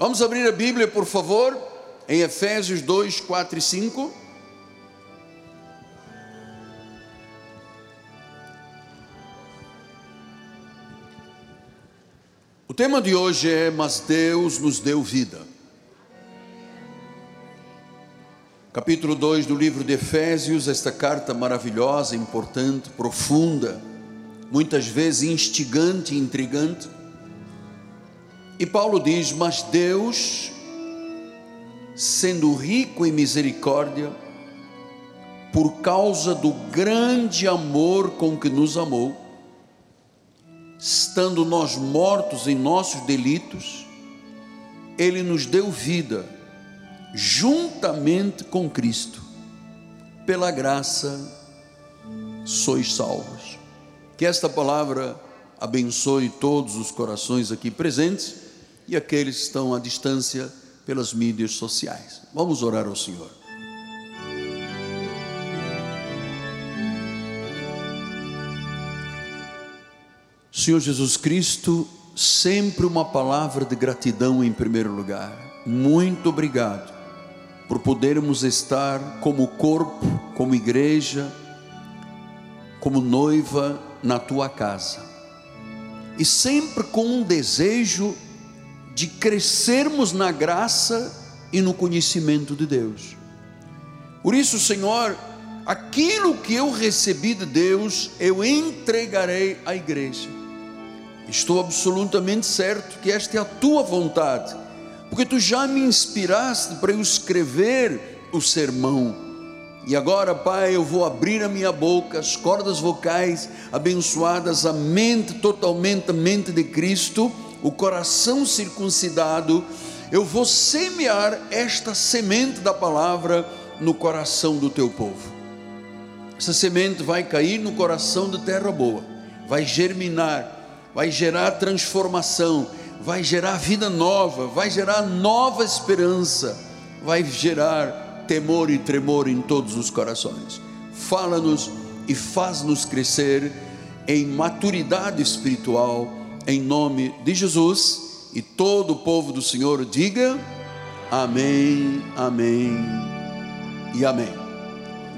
Vamos abrir a Bíblia, por favor, em Efésios 2, 4 e 5. O tema de hoje é Mas Deus nos deu vida. Capítulo 2 do livro de Efésios, esta carta maravilhosa, importante, profunda, muitas vezes instigante intrigante. E Paulo diz: Mas Deus, sendo rico em misericórdia, por causa do grande amor com que nos amou, estando nós mortos em nossos delitos, Ele nos deu vida, juntamente com Cristo, pela graça sois salvos. Que esta palavra abençoe todos os corações aqui presentes e aqueles que estão à distância pelas mídias sociais. Vamos orar ao Senhor. Senhor Jesus Cristo, sempre uma palavra de gratidão em primeiro lugar. Muito obrigado por podermos estar como corpo, como igreja, como noiva na tua casa. E sempre com um desejo de crescermos na graça e no conhecimento de Deus. Por isso, Senhor, aquilo que eu recebi de Deus, eu entregarei à igreja. Estou absolutamente certo que esta é a tua vontade, porque tu já me inspiraste para eu escrever o sermão. E agora, Pai, eu vou abrir a minha boca, as cordas vocais abençoadas, a mente totalmente a mente de Cristo, o coração circuncidado. Eu vou semear esta semente da palavra no coração do teu povo. Essa semente vai cair no coração de terra boa, vai germinar vai gerar transformação, vai gerar vida nova, vai gerar nova esperança, vai gerar temor e tremor em todos os corações. Fala-nos e faz-nos crescer em maturidade espiritual, em nome de Jesus. E todo o povo do Senhor diga: Amém, Amém e Amém.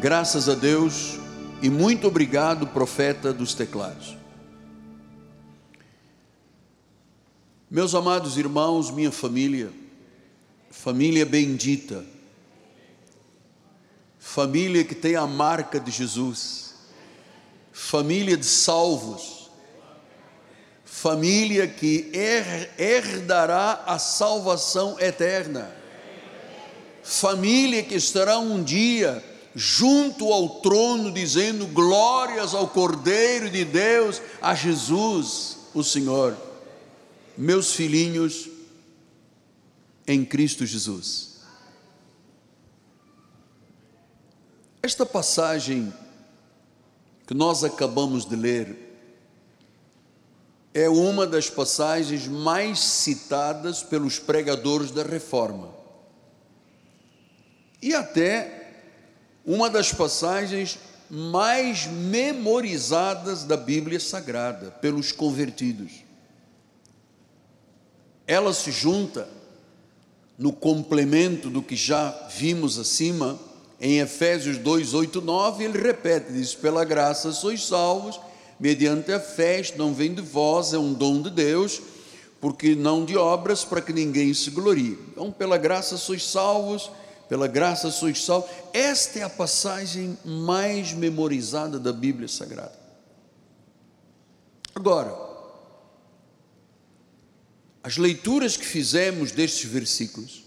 Graças a Deus e muito obrigado, profeta dos teclados. Meus amados irmãos, minha família, família bendita, família que tem a marca de Jesus, família de salvos, família que herdará a salvação eterna, família que estará um dia junto ao trono dizendo glórias ao Cordeiro de Deus, a Jesus, o Senhor meus filhinhos em Cristo Jesus. Esta passagem que nós acabamos de ler é uma das passagens mais citadas pelos pregadores da reforma. E até uma das passagens mais memorizadas da Bíblia Sagrada pelos convertidos ela se junta no complemento do que já vimos acima, em Efésios 2, 8, 9, ele repete, diz, pela graça sois salvos, mediante a fé, não vem de vós, é um dom de Deus, porque não de obras, para que ninguém se glorie. Então, pela graça sois salvos, pela graça sois salvos. Esta é a passagem mais memorizada da Bíblia Sagrada. Agora, as leituras que fizemos destes versículos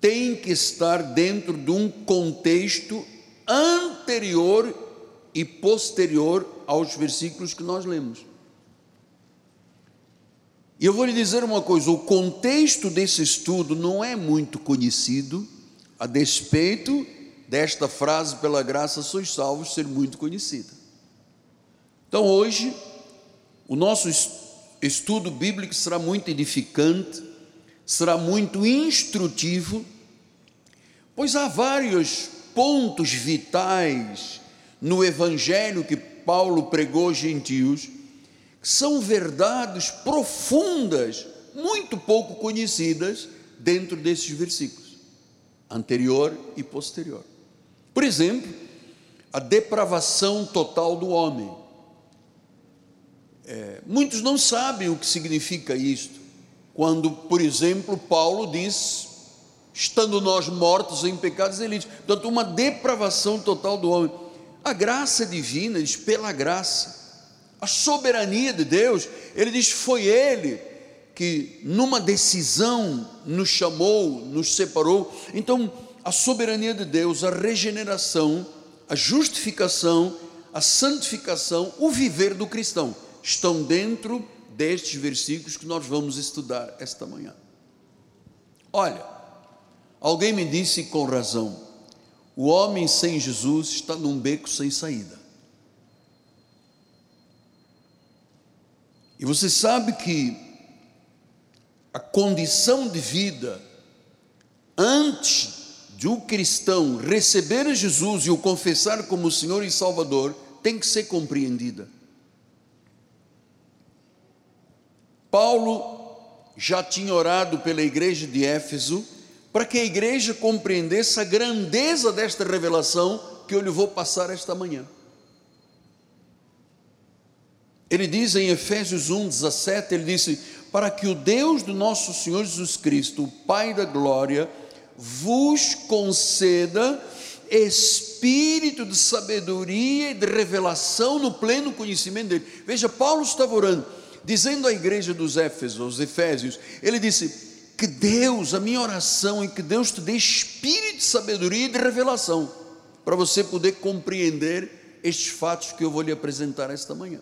têm que estar dentro de um contexto anterior e posterior aos versículos que nós lemos. E eu vou lhe dizer uma coisa: o contexto desse estudo não é muito conhecido, a despeito desta frase, pela graça sois salvos, ser muito conhecida. Então hoje, o nosso estudo bíblico será muito edificante, será muito instrutivo, pois há vários pontos vitais no evangelho que Paulo pregou aos gentios, são verdades profundas muito pouco conhecidas dentro desses versículos, anterior e posterior. Por exemplo, a depravação total do homem. É, muitos não sabem o que significa isto. Quando, por exemplo, Paulo diz, estando nós mortos em pecados, ele diz, portanto, uma depravação total do homem. A graça divina, diz, pela graça, a soberania de Deus, ele diz, foi Ele que, numa decisão, nos chamou, nos separou. Então, a soberania de Deus, a regeneração, a justificação, a santificação, o viver do cristão estão dentro destes versículos que nós vamos estudar esta manhã. Olha, alguém me disse com razão: o homem sem Jesus está num beco sem saída. E você sabe que a condição de vida antes de um cristão receber Jesus e o confessar como Senhor e Salvador tem que ser compreendida. Paulo já tinha orado pela igreja de Éfeso para que a igreja compreendesse a grandeza desta revelação que eu lhe vou passar esta manhã. Ele diz em Efésios 1, 17, ele disse: Para que o Deus do nosso Senhor Jesus Cristo, o Pai da glória, vos conceda espírito de sabedoria e de revelação no pleno conhecimento dele. Veja, Paulo estava orando, dizendo à igreja dos Éfesos, Efésios, ele disse: Que Deus, a minha oração é que Deus te dê espírito de sabedoria e de revelação, para você poder compreender estes fatos que eu vou lhe apresentar esta manhã.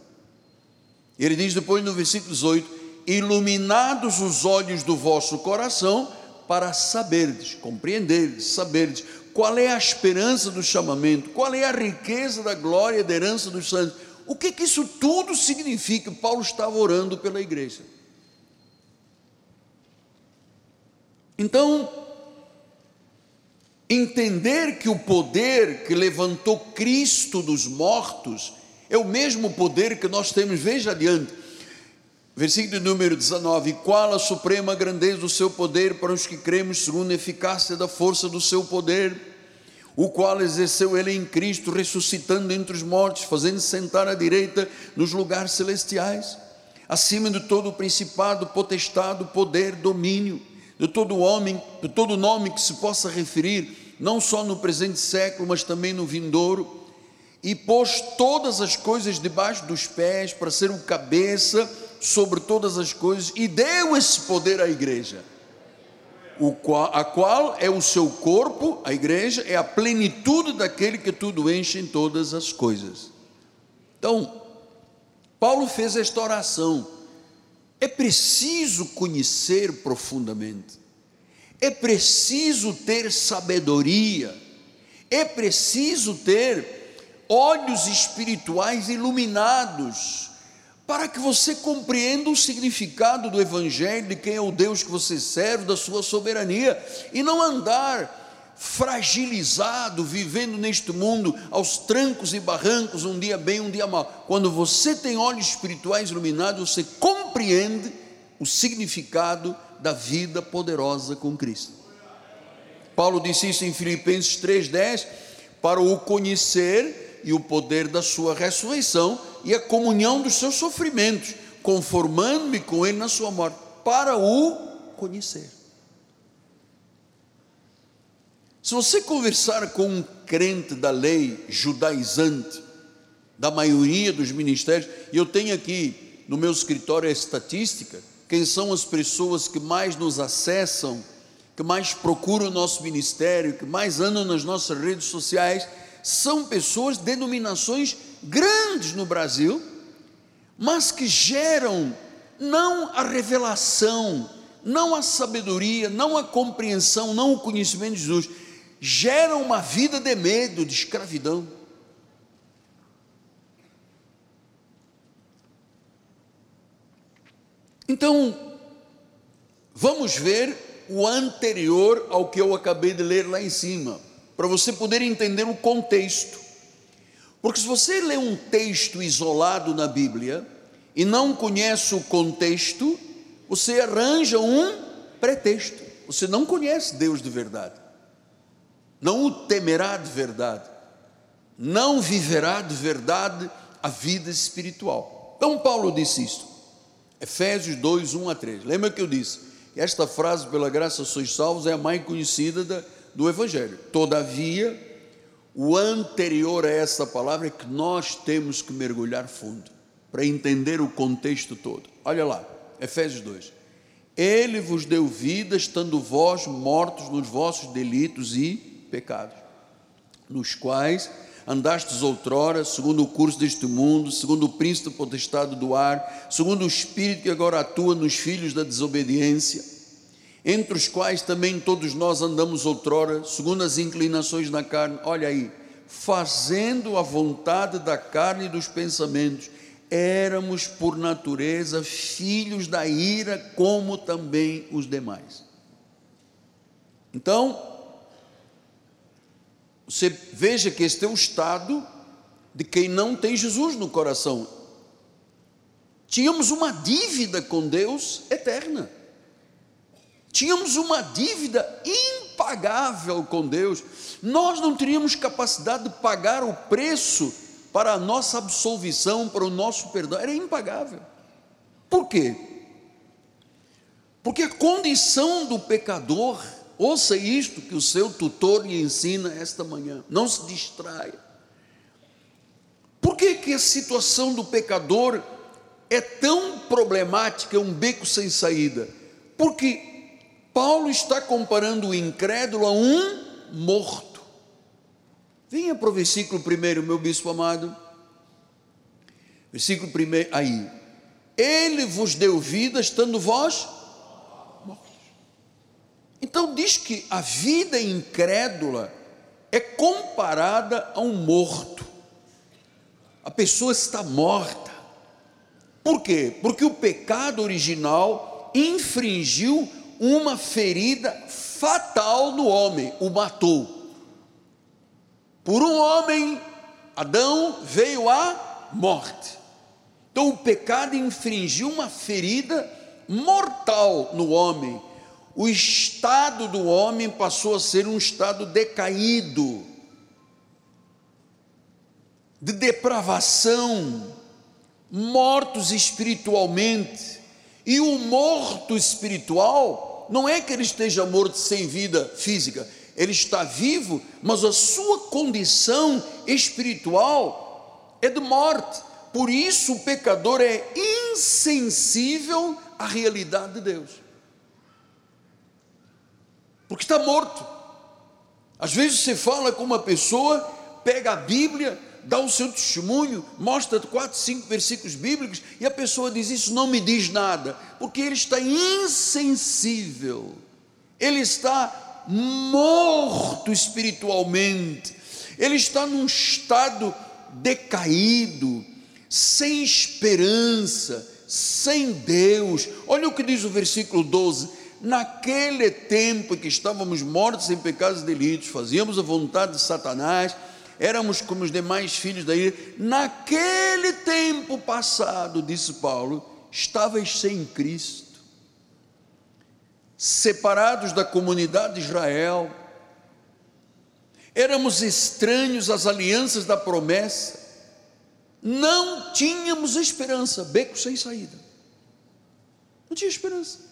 Ele diz depois no versículo 18: Iluminados os olhos do vosso coração, para saberdes, compreenderdes, saberdes qual é a esperança do chamamento, qual é a riqueza da glória da herança dos santos. O que, que isso tudo significa? Paulo estava orando pela igreja. Então, entender que o poder que levantou Cristo dos mortos é o mesmo poder que nós temos, veja adiante, Versículo número 19: Qual a suprema grandeza do seu poder para os que cremos, segundo a eficácia da força do seu poder, o qual exerceu ele em Cristo, ressuscitando entre os mortos, fazendo sentar à direita nos lugares celestiais, acima de todo o principado, potestado, poder, domínio, de todo homem, de todo nome que se possa referir, não só no presente século, mas também no vindouro, e pôs todas as coisas debaixo dos pés para ser o cabeça sobre todas as coisas e deu esse poder à igreja, qual, a qual é o seu corpo, a igreja, é a plenitude daquele que tudo enche em todas as coisas. Então, Paulo fez esta oração. É preciso conhecer profundamente, é preciso ter sabedoria, é preciso ter olhos espirituais iluminados para que você compreenda o significado do Evangelho, de quem é o Deus que você serve, da sua soberania, e não andar fragilizado, vivendo neste mundo aos trancos e barrancos, um dia bem, um dia mal. Quando você tem olhos espirituais iluminados, você compreende o significado da vida poderosa com Cristo. Paulo disse isso em Filipenses 3,10: para o conhecer e o poder da sua ressurreição e a comunhão dos seus sofrimentos, conformando-me com ele na sua morte, para o conhecer. Se você conversar com um crente da lei judaizante, da maioria dos ministérios, e eu tenho aqui no meu escritório a estatística, quem são as pessoas que mais nos acessam, que mais procuram o nosso ministério, que mais andam nas nossas redes sociais, são pessoas de denominações grandes no Brasil, mas que geram não a revelação, não a sabedoria, não a compreensão, não o conhecimento de Jesus, geram uma vida de medo, de escravidão. Então, vamos ver o anterior ao que eu acabei de ler lá em cima, para você poder entender o contexto. Porque se você lê um texto isolado na Bíblia e não conhece o contexto, você arranja um pretexto. Você não conhece Deus de verdade, não o temerá de verdade, não viverá de verdade a vida espiritual. Então, Paulo disse isto, Efésios 2, 1 a 3. Lembra que eu disse? Esta frase, pela graça sois salvos, é a mais conhecida da, do Evangelho. Todavia, o anterior a essa palavra é que nós temos que mergulhar fundo para entender o contexto todo. Olha lá, Efésios 2. Ele vos deu vida, estando vós mortos nos vossos delitos e pecados, nos quais andastes outrora, segundo o curso deste mundo, segundo o príncipe potestado do ar, segundo o espírito que agora atua nos filhos da desobediência, entre os quais também todos nós andamos outrora, segundo as inclinações da carne, olha aí, fazendo a vontade da carne e dos pensamentos, éramos por natureza filhos da ira, como também os demais. Então, você veja que este é o estado de quem não tem Jesus no coração. Tínhamos uma dívida com Deus eterna. Tínhamos uma dívida impagável com Deus. Nós não teríamos capacidade de pagar o preço para a nossa absolvição, para o nosso perdão, era impagável. Por quê? Porque a condição do pecador, ouça isto que o seu tutor lhe ensina esta manhã, não se distraia. Por que, que a situação do pecador é tão problemática, é um beco sem saída? Porque Paulo está comparando o incrédulo a um morto. Venha para o versículo primeiro, meu bispo amado. Versículo primeiro, aí. Ele vos deu vida, estando vós. Então diz que a vida incrédula é comparada a um morto. A pessoa está morta. Por quê? Porque o pecado original infringiu uma ferida fatal no homem, o matou. Por um homem, Adão, veio a morte. Então o pecado infringiu uma ferida mortal no homem. O estado do homem passou a ser um estado decaído, de depravação, mortos espiritualmente. E o morto espiritual não é que ele esteja morto sem vida física, ele está vivo, mas a sua condição espiritual é de morte. Por isso o pecador é insensível à realidade de Deus. Porque está morto. Às vezes você fala com uma pessoa, pega a Bíblia, dá o seu testemunho, mostra quatro, cinco versículos bíblicos e a pessoa diz: Isso não me diz nada, porque ele está insensível, ele está morto espiritualmente, ele está num estado decaído, sem esperança, sem Deus. Olha o que diz o versículo 12: naquele tempo que estávamos mortos em pecados e delitos, fazíamos a vontade de Satanás, éramos como os demais filhos da ira, naquele tempo passado, disse Paulo, estavas sem Cristo separados da comunidade de Israel, éramos estranhos às alianças da promessa, não tínhamos esperança, beco sem saída, não tinha esperança.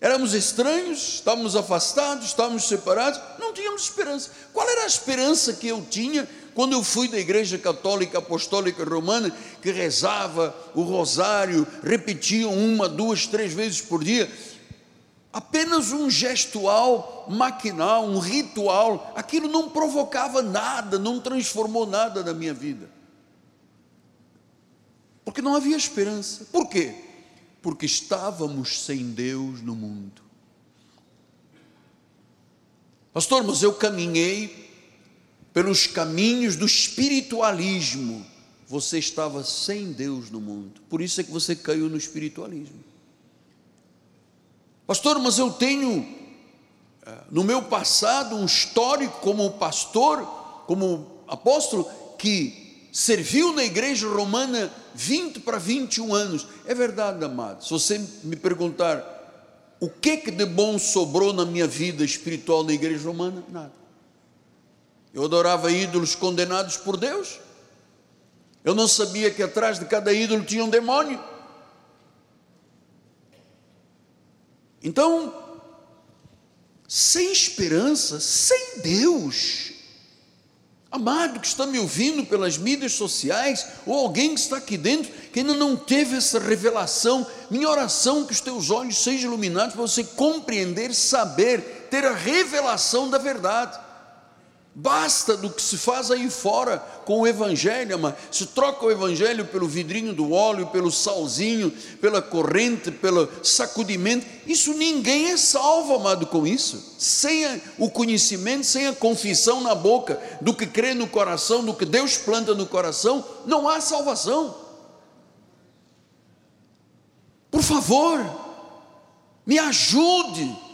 Éramos estranhos, estávamos afastados, estávamos separados, não tínhamos esperança. Qual era a esperança que eu tinha quando eu fui da Igreja Católica Apostólica Romana, que rezava o rosário, repetia uma, duas, três vezes por dia? apenas um gestual maquinal, um ritual, aquilo não provocava nada, não transformou nada na minha vida. Porque não havia esperança. Por quê? Porque estávamos sem Deus no mundo. Pastor, mas eu caminhei pelos caminhos do espiritualismo. Você estava sem Deus no mundo. Por isso é que você caiu no espiritualismo. Pastor, mas eu tenho eh, no meu passado um histórico como pastor, como apóstolo, que serviu na igreja romana 20 para 21 anos. É verdade, amado. Se você me perguntar o que, que de bom sobrou na minha vida espiritual na igreja romana, nada. Eu adorava ídolos condenados por Deus. Eu não sabia que atrás de cada ídolo tinha um demônio. Então, sem esperança, sem Deus, amado que está me ouvindo pelas mídias sociais, ou alguém que está aqui dentro, que ainda não teve essa revelação, minha oração é que os teus olhos sejam iluminados para você compreender, saber, ter a revelação da verdade. Basta do que se faz aí fora com o Evangelho, mas se troca o Evangelho pelo vidrinho do óleo, pelo salzinho, pela corrente, pelo sacudimento. Isso ninguém é salvo, amado, com isso. Sem o conhecimento, sem a confissão na boca do que crê no coração, do que Deus planta no coração, não há salvação. Por favor, me ajude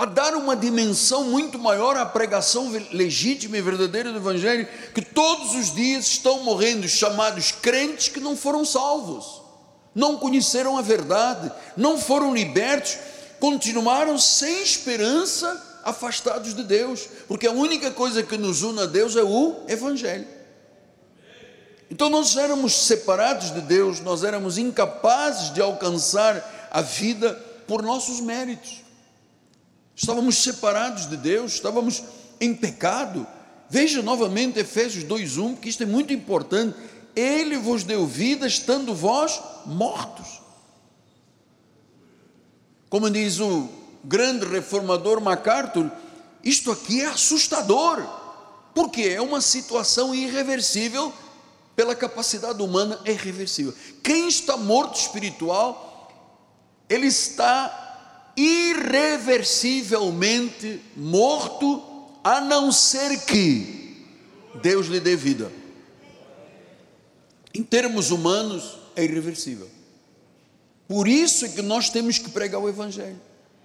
a dar uma dimensão muito maior à pregação legítima e verdadeira do Evangelho, que todos os dias estão morrendo chamados crentes que não foram salvos, não conheceram a verdade, não foram libertos, continuaram sem esperança, afastados de Deus, porque a única coisa que nos une a Deus é o Evangelho. Então nós éramos separados de Deus, nós éramos incapazes de alcançar a vida por nossos méritos estávamos separados de Deus, estávamos em pecado. Veja novamente Efésios 2:1, que isto é muito importante. Ele vos deu vida estando vós mortos. Como diz o grande reformador MacArthur, isto aqui é assustador, porque é uma situação irreversível pela capacidade humana é irreversível. Quem está morto espiritual, ele está irreversivelmente morto, a não ser que Deus lhe dê vida. Em termos humanos, é irreversível. Por isso é que nós temos que pregar o Evangelho.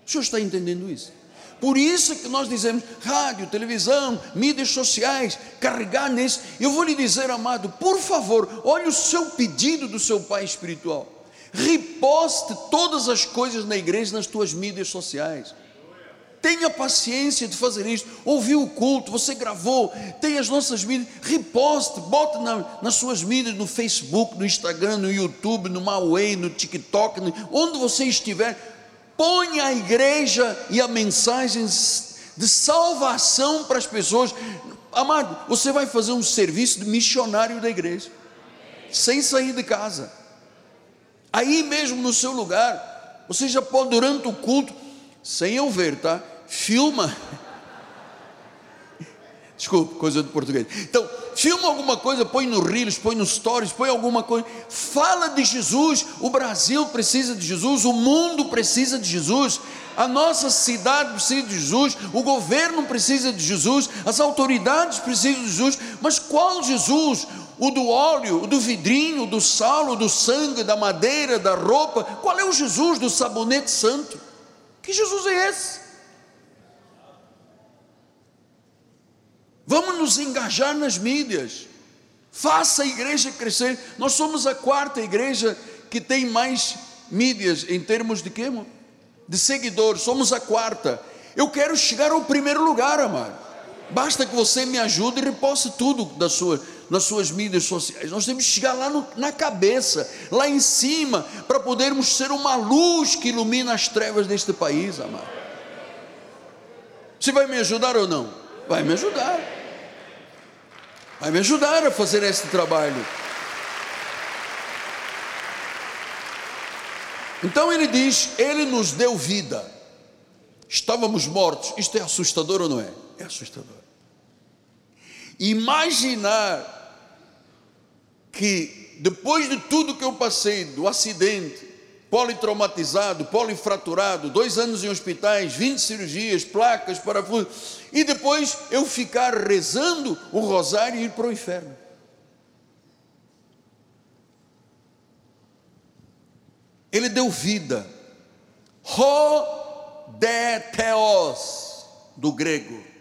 O senhor está entendendo isso? Por isso é que nós dizemos rádio, televisão, mídias sociais, carregar nisso. Eu vou lhe dizer, amado, por favor, olhe o seu pedido do seu pai espiritual reposte todas as coisas na igreja nas tuas mídias sociais. Tenha paciência de fazer isso. Ouviu o culto, você gravou, tem as nossas mídias, reposte, bote na, nas suas mídias, no Facebook, no Instagram, no YouTube, no Huawei, no TikTok, no, onde você estiver, ponha a igreja e a mensagem de salvação para as pessoas. Amado, você vai fazer um serviço de missionário da igreja, sem sair de casa aí mesmo no seu lugar. Você já pode, durante o culto, sem eu ver, tá? Filma. Desculpa, coisa de português. Então, filma alguma coisa, põe no Reels, põe nos Stories, põe alguma coisa. Fala de Jesus. O Brasil precisa de Jesus, o mundo precisa de Jesus, a nossa cidade precisa de Jesus, o governo precisa de Jesus, as autoridades precisam de Jesus. Mas qual Jesus? O do óleo, o do vidrinho, do sal, o do sangue, da madeira, da roupa. Qual é o Jesus do sabonete santo? Que Jesus é esse? Vamos nos engajar nas mídias. Faça a igreja crescer. Nós somos a quarta igreja que tem mais mídias em termos de quê? De seguidores. Somos a quarta. Eu quero chegar ao primeiro lugar, amado. Basta que você me ajude e reposse tudo da sua nas suas mídias sociais. Nós temos que chegar lá no, na cabeça, lá em cima, para podermos ser uma luz que ilumina as trevas deste país, amado. Você vai me ajudar ou não? Vai me ajudar. Vai me ajudar a fazer este trabalho. Então ele diz: Ele nos deu vida. Estávamos mortos. Isto é assustador ou não é? É assustador. Imaginar que depois de tudo que eu passei, do acidente, politraumatizado, polifraturado, dois anos em hospitais, 20 cirurgias, placas, parafusos, e depois eu ficar rezando o rosário e ir para o inferno. Ele deu vida. Rodeteos, do grego.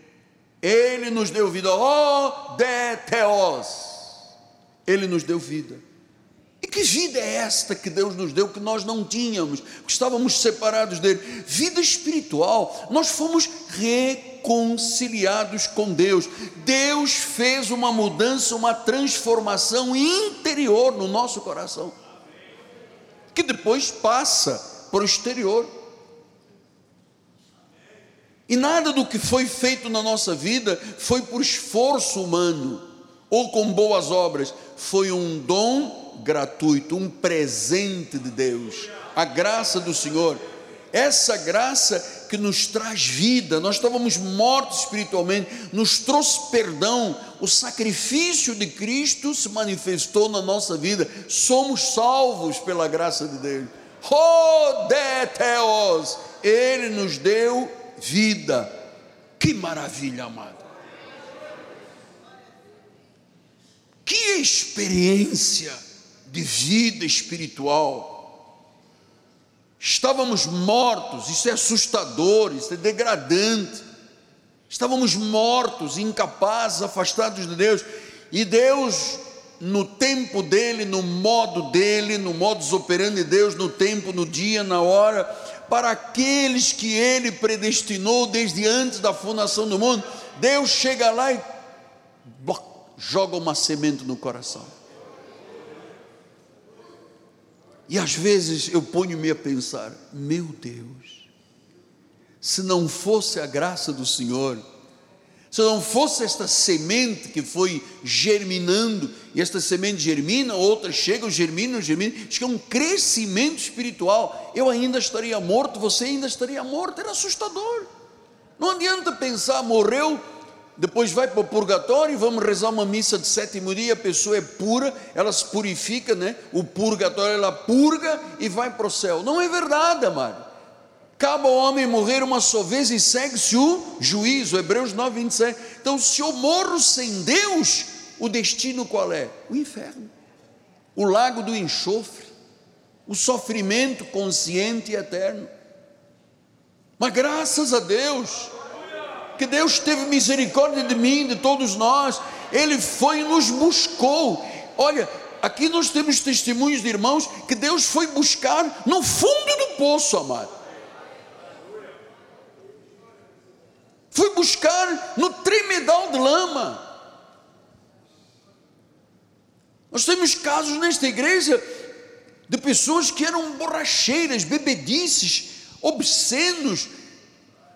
Ele nos deu vida. Rodeteos Ele nos deu vida. E que vida é esta que Deus nos deu que nós não tínhamos, que estávamos separados dele? Vida espiritual. Nós fomos reconciliados com Deus. Deus fez uma mudança, uma transformação interior no nosso coração, que depois passa para o exterior. E nada do que foi feito na nossa vida foi por esforço humano ou com boas obras, foi um dom gratuito, um presente de Deus, a graça do Senhor. Essa graça que nos traz vida, nós estávamos mortos espiritualmente, nos trouxe perdão, o sacrifício de Cristo se manifestou na nossa vida, somos salvos pela graça de Deus. Rodeteos, Ele nos deu vida. Que maravilha, amado. Que experiência de vida espiritual. Estávamos mortos, isso é assustador, isso é degradante. Estávamos mortos, incapazes, afastados de Deus, e Deus, no tempo dele, no modo dele, no modus operandi de Deus, no tempo, no dia, na hora, para aqueles que ele predestinou desde antes da fundação do mundo, Deus chega lá e joga uma semente no coração. E às vezes eu ponho-me a pensar: meu Deus, se não fosse a graça do Senhor, se não fosse esta semente que foi germinando, e esta semente germina, outras chegam, germinam, germinam, chega um crescimento espiritual, eu ainda estaria morto, você ainda estaria morto, era assustador. Não adianta pensar, morreu, depois vai para o purgatório, vamos rezar uma missa de sétimo dia, a pessoa é pura, ela se purifica, né? O purgatório ela purga e vai para o céu. Não é verdade, amado. Acaba o homem morrer uma só vez e segue-se o juízo, Hebreus 9, 27. Então, se eu morro sem Deus, o destino qual é? O inferno, o lago do enxofre, o sofrimento consciente e eterno. Mas graças a Deus, que Deus teve misericórdia de mim, de todos nós, Ele foi e nos buscou. Olha, aqui nós temos testemunhos de irmãos que Deus foi buscar no fundo do poço, amado. Foi buscar no tremedal de lama. Nós temos casos nesta igreja de pessoas que eram borracheiras, bebedices, obscenos,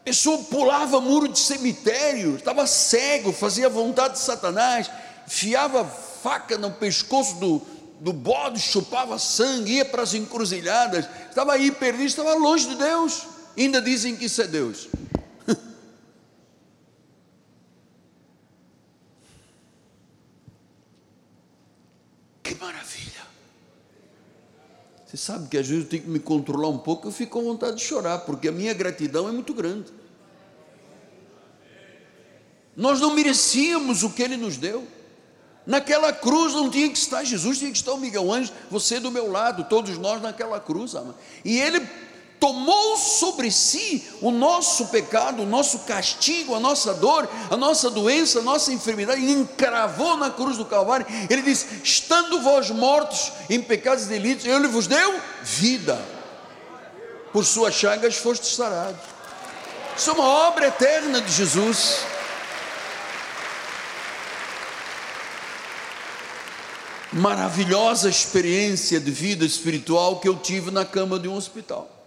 pessoa pulava muro de cemitério, estava cego, fazia a vontade de Satanás, fiava faca no pescoço do, do bode, chupava sangue, ia para as encruzilhadas, estava aí perdido, estava longe de Deus. Ainda dizem que isso é Deus. que maravilha! Você sabe que às vezes eu tenho que me controlar um pouco, eu fico com vontade de chorar, porque a minha gratidão é muito grande. Nós não merecíamos o que ele nos deu. Naquela cruz não tinha que estar Jesus, tinha que estar o Miguel Anjo, você do meu lado, todos nós naquela cruz, ama. E ele tomou sobre si o nosso pecado, o nosso castigo, a nossa dor, a nossa doença, a nossa enfermidade, e encravou na cruz do Calvário. Ele diz: Estando vós mortos em pecados e delitos, ele vos deu vida, por suas chagas fostes sarados. Isso é uma obra eterna de Jesus. maravilhosa experiência de vida espiritual que eu tive na cama de um hospital.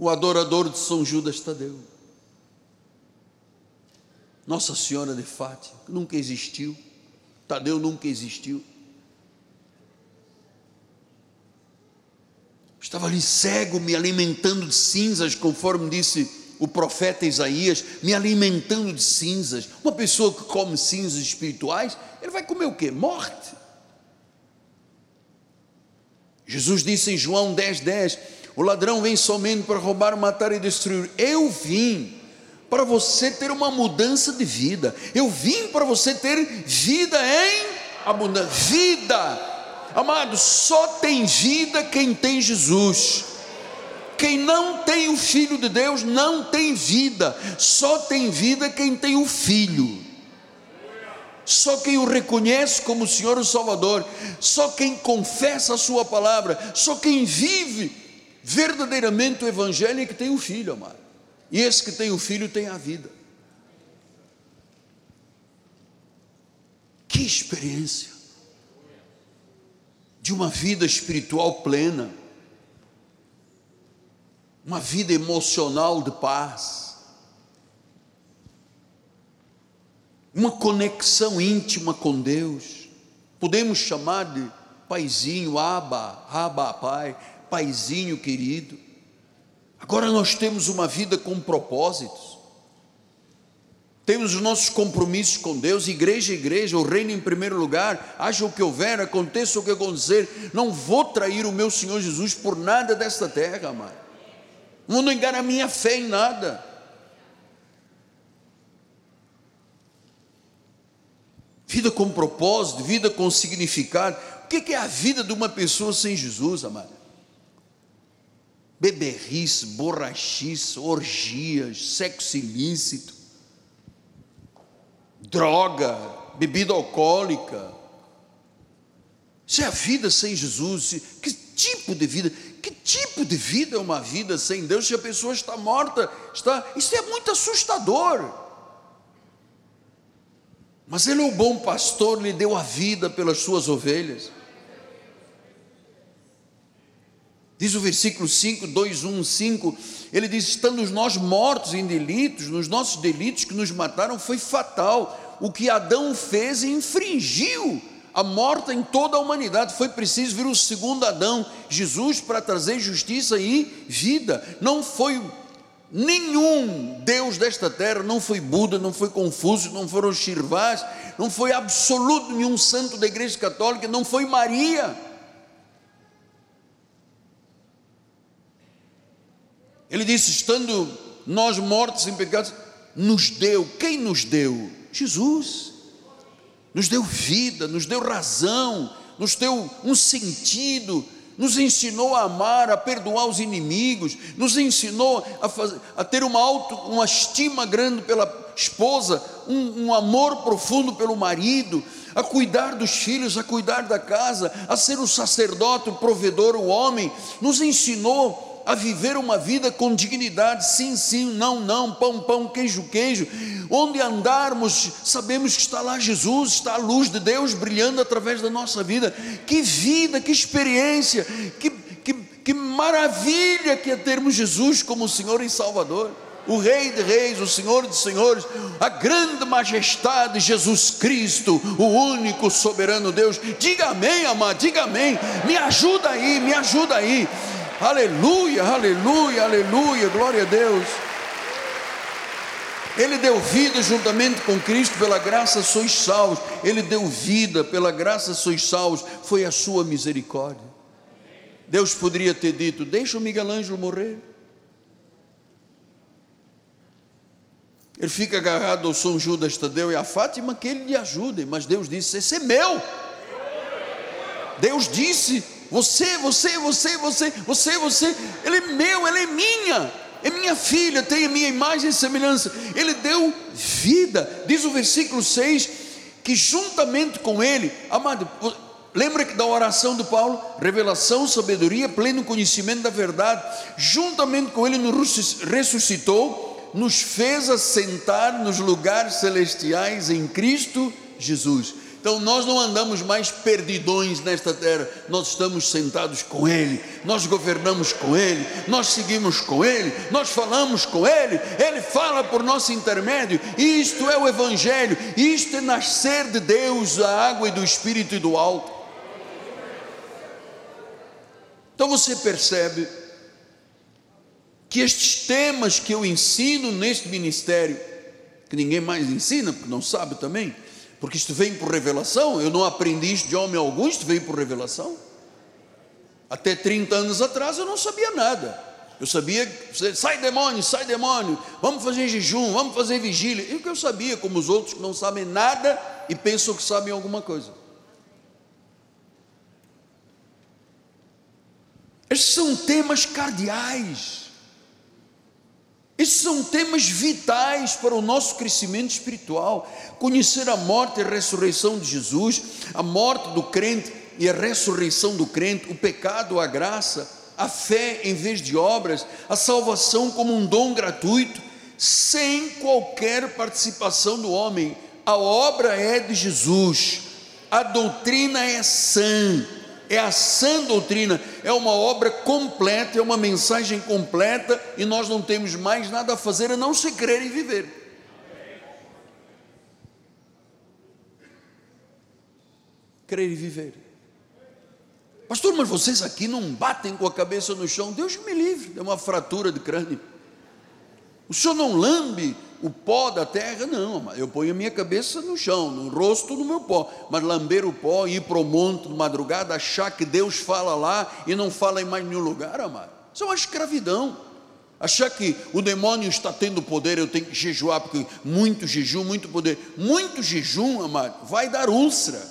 O adorador de São Judas Tadeu. Nossa Senhora de Fátima, nunca existiu. Tadeu nunca existiu. Estava ali cego, me alimentando de cinzas, conforme disse o profeta Isaías, me alimentando de cinzas. Uma pessoa que come cinzas espirituais, ele vai comer o quê? Morte. Jesus disse em João 10, 10: O ladrão vem somente para roubar, matar e destruir. Eu vim para você ter uma mudança de vida. Eu vim para você ter vida em abundância. Vida, amado, só tem vida quem tem Jesus. Quem não tem o Filho de Deus não tem vida, só tem vida quem tem o Filho. só quem o reconhece como Senhor e Salvador, só quem confessa a Sua palavra, só quem vive verdadeiramente o Evangelho é que tem o Filho, amado. E esse que tem o Filho tem a vida. Que experiência de uma vida espiritual plena, uma vida emocional de paz, uma conexão íntima com Deus. Podemos chamar de paizinho, aba, aba, pai, paizinho querido. Agora nós temos uma vida com propósitos temos os nossos compromissos com Deus, igreja, igreja, o reino em primeiro lugar, haja o que houver, aconteça o que acontecer, não vou trair o meu Senhor Jesus por nada desta terra, amado. Não negar a minha fé em nada. Vida com propósito, vida com significado. O que é a vida de uma pessoa sem Jesus, amado? Beberrice, borrachice, orgias, sexo ilícito droga, bebida alcoólica. Isso é a vida sem Jesus. Que tipo de vida? Que tipo de vida é uma vida sem Deus se a pessoa está morta? Está, isso é muito assustador. Mas Ele é o bom pastor, Ele deu a vida pelas suas ovelhas. Diz o versículo 5, 2, 1, 5, ele diz: Estando nós mortos em delitos, nos nossos delitos que nos mataram, foi fatal. O que Adão fez infringiu a morte em toda a humanidade. Foi preciso vir o segundo Adão, Jesus, para trazer justiça e vida. Não foi nenhum Deus desta terra, não foi Buda, não foi Confúcio, não foram Shirvás, não foi absoluto nenhum santo da Igreja Católica, não foi Maria Ele disse: estando nós mortos em pecados, nos deu, quem nos deu? Jesus. Nos deu vida, nos deu razão, nos deu um sentido, nos ensinou a amar, a perdoar os inimigos, nos ensinou a, fazer, a ter uma, auto, uma estima grande pela esposa, um, um amor profundo pelo marido, a cuidar dos filhos, a cuidar da casa, a ser o sacerdote, o provedor, o homem, nos ensinou a viver uma vida com dignidade, sim, sim, não, não, pão, pão, queijo, queijo. Onde andarmos, sabemos que está lá Jesus, está a luz de Deus brilhando através da nossa vida. Que vida, que experiência, que, que, que maravilha que é termos Jesus como Senhor e Salvador o Rei de Reis, o Senhor de Senhores, a grande majestade Jesus Cristo, o único soberano Deus. Diga amém, amado, diga amém. Me ajuda aí, me ajuda aí. Aleluia, aleluia, aleluia, glória a Deus. Ele deu vida juntamente com Cristo, pela graça sois salvos. Ele deu vida, pela graça sois salvos. Foi a sua misericórdia. Deus poderia ter dito: Deixa o Miguel Ângelo morrer. Ele fica agarrado ao São Judas Tadeu e a Fátima que ele lhe ajude, mas Deus disse: Esse é meu. Deus disse: você, você, você, você, você, você, ele é meu, ele é minha, é minha filha, tem a minha imagem e semelhança. Ele deu vida, diz o versículo 6, que juntamente com ele, amado, lembra que da oração do Paulo, revelação, sabedoria, pleno conhecimento da verdade, juntamente com ele nos ressuscitou, nos fez assentar nos lugares celestiais em Cristo Jesus. Então nós não andamos mais perdidões nesta terra, nós estamos sentados com Ele, nós governamos com Ele, nós seguimos com Ele, nós falamos com Ele, Ele fala por nosso intermédio. Isto é o Evangelho, isto é nascer de Deus, da água e do Espírito e do alto. Então você percebe que estes temas que eu ensino neste ministério, que ninguém mais ensina, porque não sabe também, porque isto vem por revelação, eu não aprendi isto de homem algum, isto veio por revelação. Até 30 anos atrás eu não sabia nada. Eu sabia, sai demônio, sai demônio, vamos fazer jejum, vamos fazer vigília. E o que eu sabia, como os outros que não sabem nada e pensam que sabem alguma coisa. Estes são temas cardeais. Esses são temas vitais para o nosso crescimento espiritual. Conhecer a morte e a ressurreição de Jesus, a morte do crente e a ressurreição do crente, o pecado, a graça, a fé em vez de obras, a salvação como um dom gratuito, sem qualquer participação do homem. A obra é de Jesus, a doutrina é sã é a sã doutrina, é uma obra completa, é uma mensagem completa, e nós não temos mais nada a fazer a não se crer e viver. Crer e viver. Pastor, mas vocês aqui não batem com a cabeça no chão, Deus me livre, é uma fratura de crânio. O senhor não lambe o pó da terra, não, eu ponho a minha cabeça no chão, no rosto no meu pó, mas lamber o pó, ir para o monte de madrugada, achar que Deus fala lá e não fala em mais nenhum lugar, amado, isso é uma escravidão. Achar que o demônio está tendo poder, eu tenho que jejuar, porque muito jejum, muito poder, muito jejum, amado, vai dar úlcera.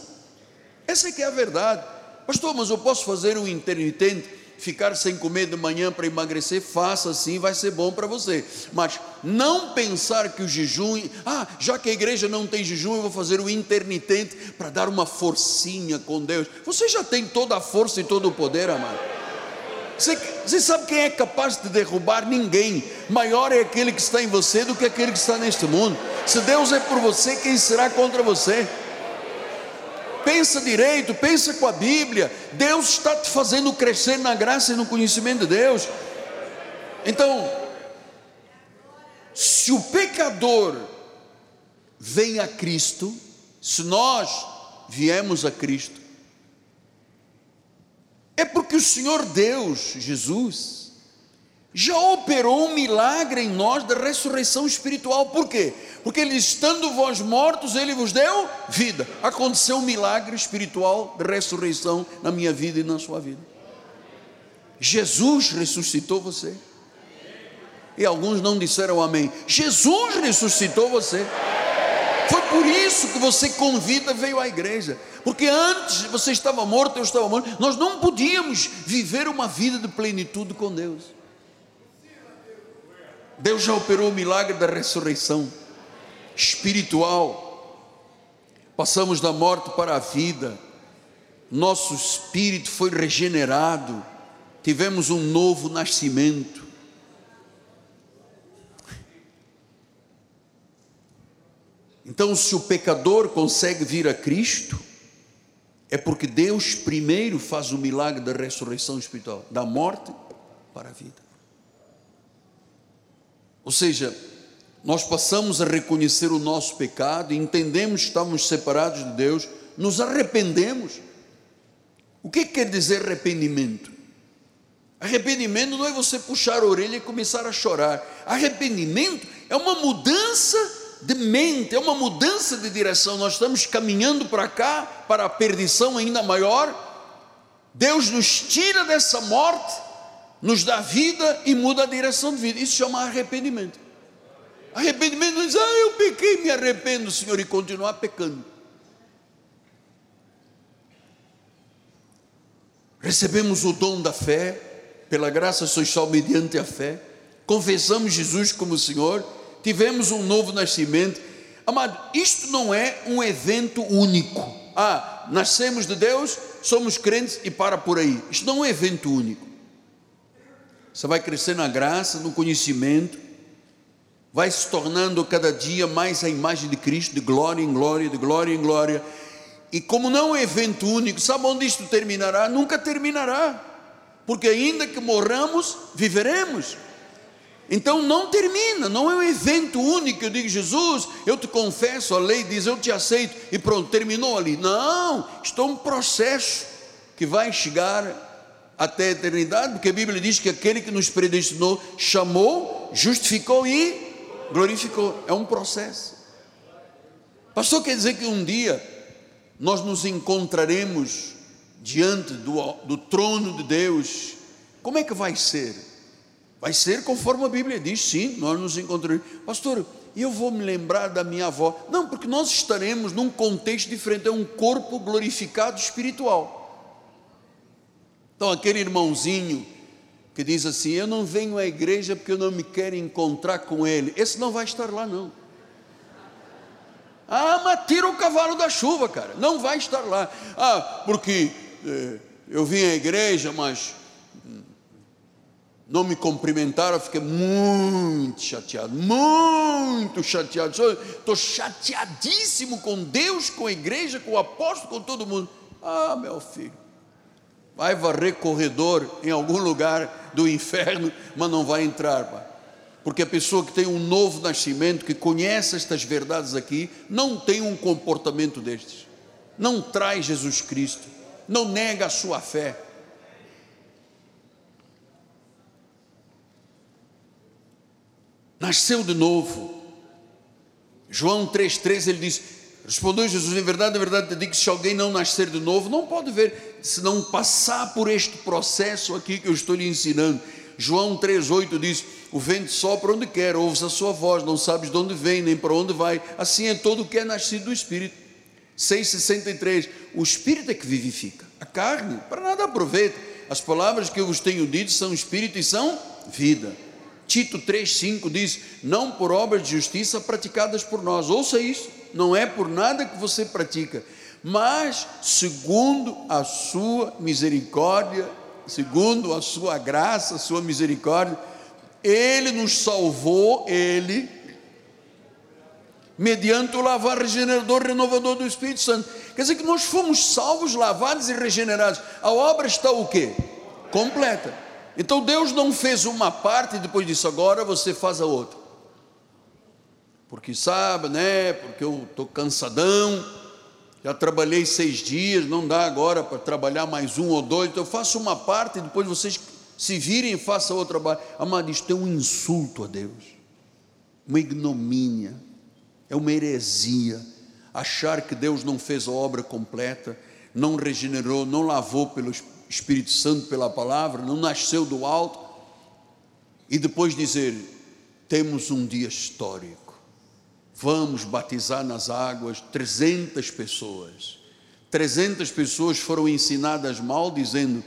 Essa é que é a verdade. Pastor, mas eu posso fazer um intermitente ficar sem comer de manhã para emagrecer, faça assim, vai ser bom para você. Mas não pensar que o jejum, ah, já que a igreja não tem jejum, eu vou fazer o intermitente para dar uma forcinha com Deus. Você já tem toda a força e todo o poder, amado. Você, você sabe quem é capaz de derrubar? Ninguém. Maior é aquele que está em você do que aquele que está neste mundo. Se Deus é por você, quem será contra você? Pensa direito, pensa com a Bíblia. Deus está te fazendo crescer na graça e no conhecimento de Deus. Então, se o pecador vem a Cristo, se nós viemos a Cristo, é porque o Senhor Deus, Jesus, já operou um milagre em nós da ressurreição espiritual. Por quê? Porque ele estando vós mortos, ele vos deu vida. Aconteceu um milagre espiritual de ressurreição na minha vida e na sua vida. Jesus ressuscitou você. E alguns não disseram amém. Jesus ressuscitou você. Foi por isso que você convida veio à igreja. Porque antes você estava morto, eu estava morto. Nós não podíamos viver uma vida de plenitude com Deus. Deus já operou o milagre da ressurreição espiritual. Passamos da morte para a vida. Nosso espírito foi regenerado. Tivemos um novo nascimento. Então, se o pecador consegue vir a Cristo, é porque Deus primeiro faz o milagre da ressurreição espiritual, da morte para a vida. Ou seja, nós passamos a reconhecer o nosso pecado, entendemos que estamos separados de Deus, nos arrependemos. O que quer dizer arrependimento? Arrependimento não é você puxar a orelha e começar a chorar. Arrependimento é uma mudança de mente, é uma mudança de direção. Nós estamos caminhando para cá, para a perdição ainda maior. Deus nos tira dessa morte nos dá vida e muda a direção de vida. Isso chama arrependimento. Arrependimento não diz, ah, eu pequei, me arrependo, Senhor, e continuar pecando. Recebemos o dom da fé, pela graça sois só mediante a fé. Confessamos Jesus como Senhor, tivemos um novo nascimento. Amado, isto não é um evento único. Ah, nascemos de Deus, somos crentes e para por aí. Isto não é um evento único. Você vai crescer na graça, no conhecimento, vai se tornando cada dia mais a imagem de Cristo, de glória em glória, de glória em glória. E como não é evento único, sabe onde isto terminará? Nunca terminará, porque ainda que morramos, viveremos. Então não termina, não é um evento único. Eu digo, Jesus, eu te confesso, a lei diz, eu te aceito, e pronto, terminou ali. Não, isto é um processo que vai chegar até a eternidade, porque a Bíblia diz que aquele que nos predestinou, chamou, justificou e glorificou. É um processo. Pastor, quer dizer que um dia nós nos encontraremos diante do, do trono de Deus. Como é que vai ser? Vai ser conforme a Bíblia diz, sim, nós nos encontraremos. Pastor, e eu vou me lembrar da minha avó. Não, porque nós estaremos num contexto diferente, é um corpo glorificado espiritual. Então, aquele irmãozinho que diz assim: Eu não venho à igreja porque eu não me quero encontrar com ele. Esse não vai estar lá, não. Ah, mas tira o cavalo da chuva, cara. Não vai estar lá. Ah, porque eh, eu vim à igreja, mas hum, não me cumprimentaram, fiquei muito chateado, muito chateado. Estou chateadíssimo com Deus, com a igreja, com o apóstolo, com todo mundo. Ah, meu filho, vai varrer corredor em algum lugar do inferno, mas não vai entrar, pai. Porque a pessoa que tem um novo nascimento, que conhece estas verdades aqui, não tem um comportamento destes, não traz Jesus Cristo, não nega a sua fé. Nasceu de novo. João 3,3 ele diz: Respondeu Jesus, em verdade, em verdade te digo que se alguém não nascer de novo, não pode ver, se não passar por este processo aqui que eu estou lhe ensinando. João 3,8 diz: O vento sopra onde quer, ouves a sua voz, não sabes de onde vem, nem para onde vai. Assim é todo o que é nascido do Espírito. 6,63 O Espírito é que vivifica, a carne, para nada aproveita. As palavras que eu vos tenho dito são Espírito e são vida. Tito 3,5 diz: Não por obras de justiça praticadas por nós. Ouça isso, não é por nada que você pratica, mas segundo a sua misericórdia segundo a sua graça, a sua misericórdia, ele nos salvou, ele, mediante o lavar regenerador, renovador do Espírito Santo. Quer dizer que nós fomos salvos, lavados e regenerados. A obra está o quê? Completa. Então Deus não fez uma parte e depois disse, agora você faz a outra. Porque sabe, né? Porque eu estou cansadão, já trabalhei seis dias, não dá agora para trabalhar mais um ou dois, então eu faço uma parte e depois vocês se virem e façam outra parte. Amado, isto é um insulto a Deus, uma ignomínia, é uma heresia. Achar que Deus não fez a obra completa, não regenerou, não lavou pelo Espírito Santo, pela palavra, não nasceu do alto, e depois dizer: temos um dia histórico Vamos batizar nas águas 300 pessoas. 300 pessoas foram ensinadas mal, dizendo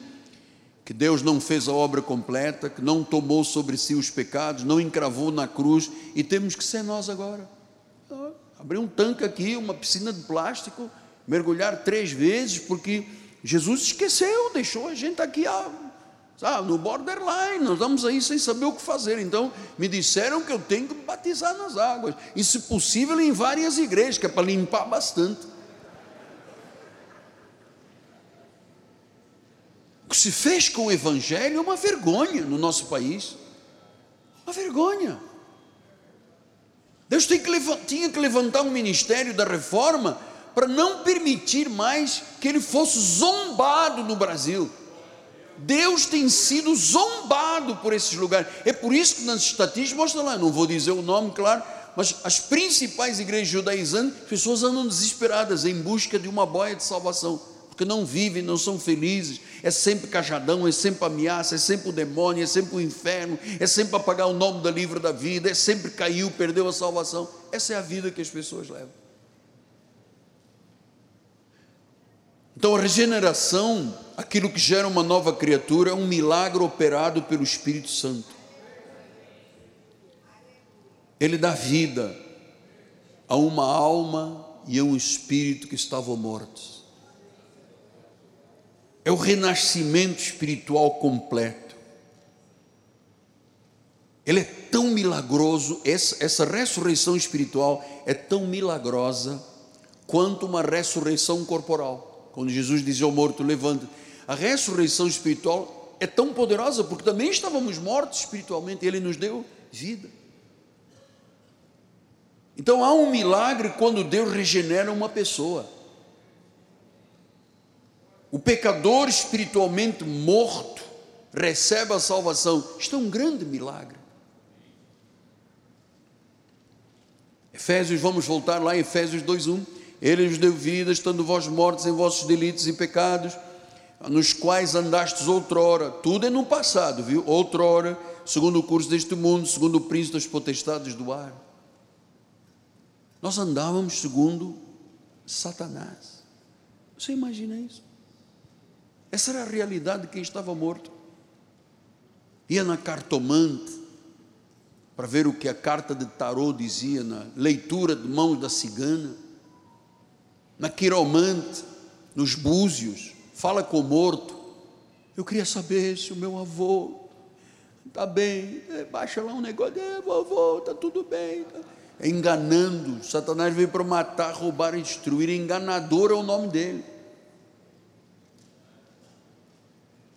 que Deus não fez a obra completa, que não tomou sobre si os pecados, não encravou na cruz, e temos que ser nós agora. Abrir um tanque aqui, uma piscina de plástico, mergulhar três vezes, porque Jesus esqueceu, deixou a gente aqui sabe, no borderline, nós estamos aí sem saber o que fazer. Então, me disseram que eu tenho que batizar nas águas, e se possível em várias igrejas, que é para limpar bastante. O que se fez com o Evangelho é uma vergonha no nosso país. Uma vergonha. Deus que, tinha que levantar um ministério da reforma para não permitir mais que ele fosse zombado no Brasil. Deus tem sido zombado por esses lugares. É por isso que nas estatísticas mostra lá, não vou dizer o nome, claro, mas as principais igrejas judaizantes, pessoas andam desesperadas em busca de uma boia de salvação, porque não vivem, não são felizes, é sempre cajadão, é sempre ameaça, é sempre o demônio, é sempre o inferno, é sempre apagar o nome do livro da vida, é sempre caiu, perdeu a salvação. Essa é a vida que as pessoas levam. Então a regeneração, aquilo que gera uma nova criatura, é um milagre operado pelo Espírito Santo. Ele dá vida a uma alma e a um espírito que estavam mortos. É o renascimento espiritual completo. Ele é tão milagroso, essa, essa ressurreição espiritual é tão milagrosa quanto uma ressurreição corporal quando Jesus dizia ao morto: levanta. A ressurreição espiritual é tão poderosa porque também estávamos mortos espiritualmente, Ele nos deu vida. Então há um milagre quando Deus regenera uma pessoa. O pecador espiritualmente morto recebe a salvação. Isto é um grande milagre. Efésios, vamos voltar lá em Efésios 2:1. Ele nos deu vida, estando vós mortos em vossos delitos e pecados, nos quais andastes outrora. Tudo é no passado, viu? Outrora, segundo o curso deste mundo, segundo o príncipe das potestades do ar. Nós andávamos segundo Satanás. Você imagina isso? Essa era a realidade de quem estava morto. ia na cartomante para ver o que a carta de tarô dizia na leitura de mãos da cigana, na quiromante, nos búzios, fala com o morto. Eu queria saber se o meu avô está bem, é, baixa lá um negócio, é, vovô, está tudo bem. É enganando, Satanás veio para matar, roubar destruir, enganador é o nome dele.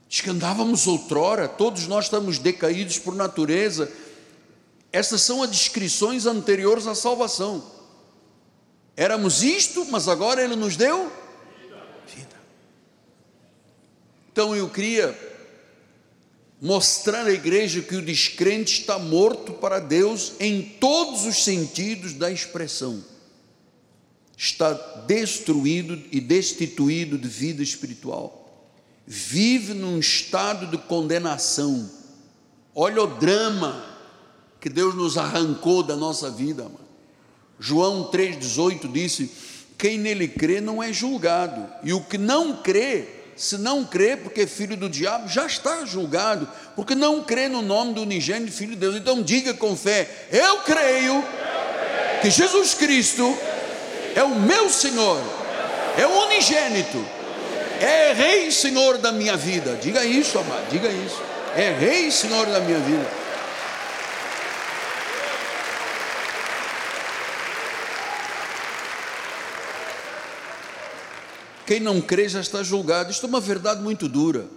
Diz que andávamos outrora, todos nós estamos decaídos por natureza. Essas são as descrições anteriores à salvação. Éramos isto, mas agora Ele nos deu vida. Então eu queria mostrar à igreja que o descrente está morto para Deus em todos os sentidos da expressão. Está destruído e destituído de vida espiritual. Vive num estado de condenação. Olha o drama que Deus nos arrancou da nossa vida. João 3,18 disse: Quem nele crê não é julgado, e o que não crê se não crê porque é filho do diabo, já está julgado, porque não crê no nome do unigênito Filho de Deus. Então diga com fé: Eu creio que Jesus Cristo é o meu Senhor, é o unigênito, é Rei Senhor da minha vida. Diga isso, amado, diga isso. É Rei Senhor da minha vida. Quem não crê já está julgado. Isto é uma verdade muito dura.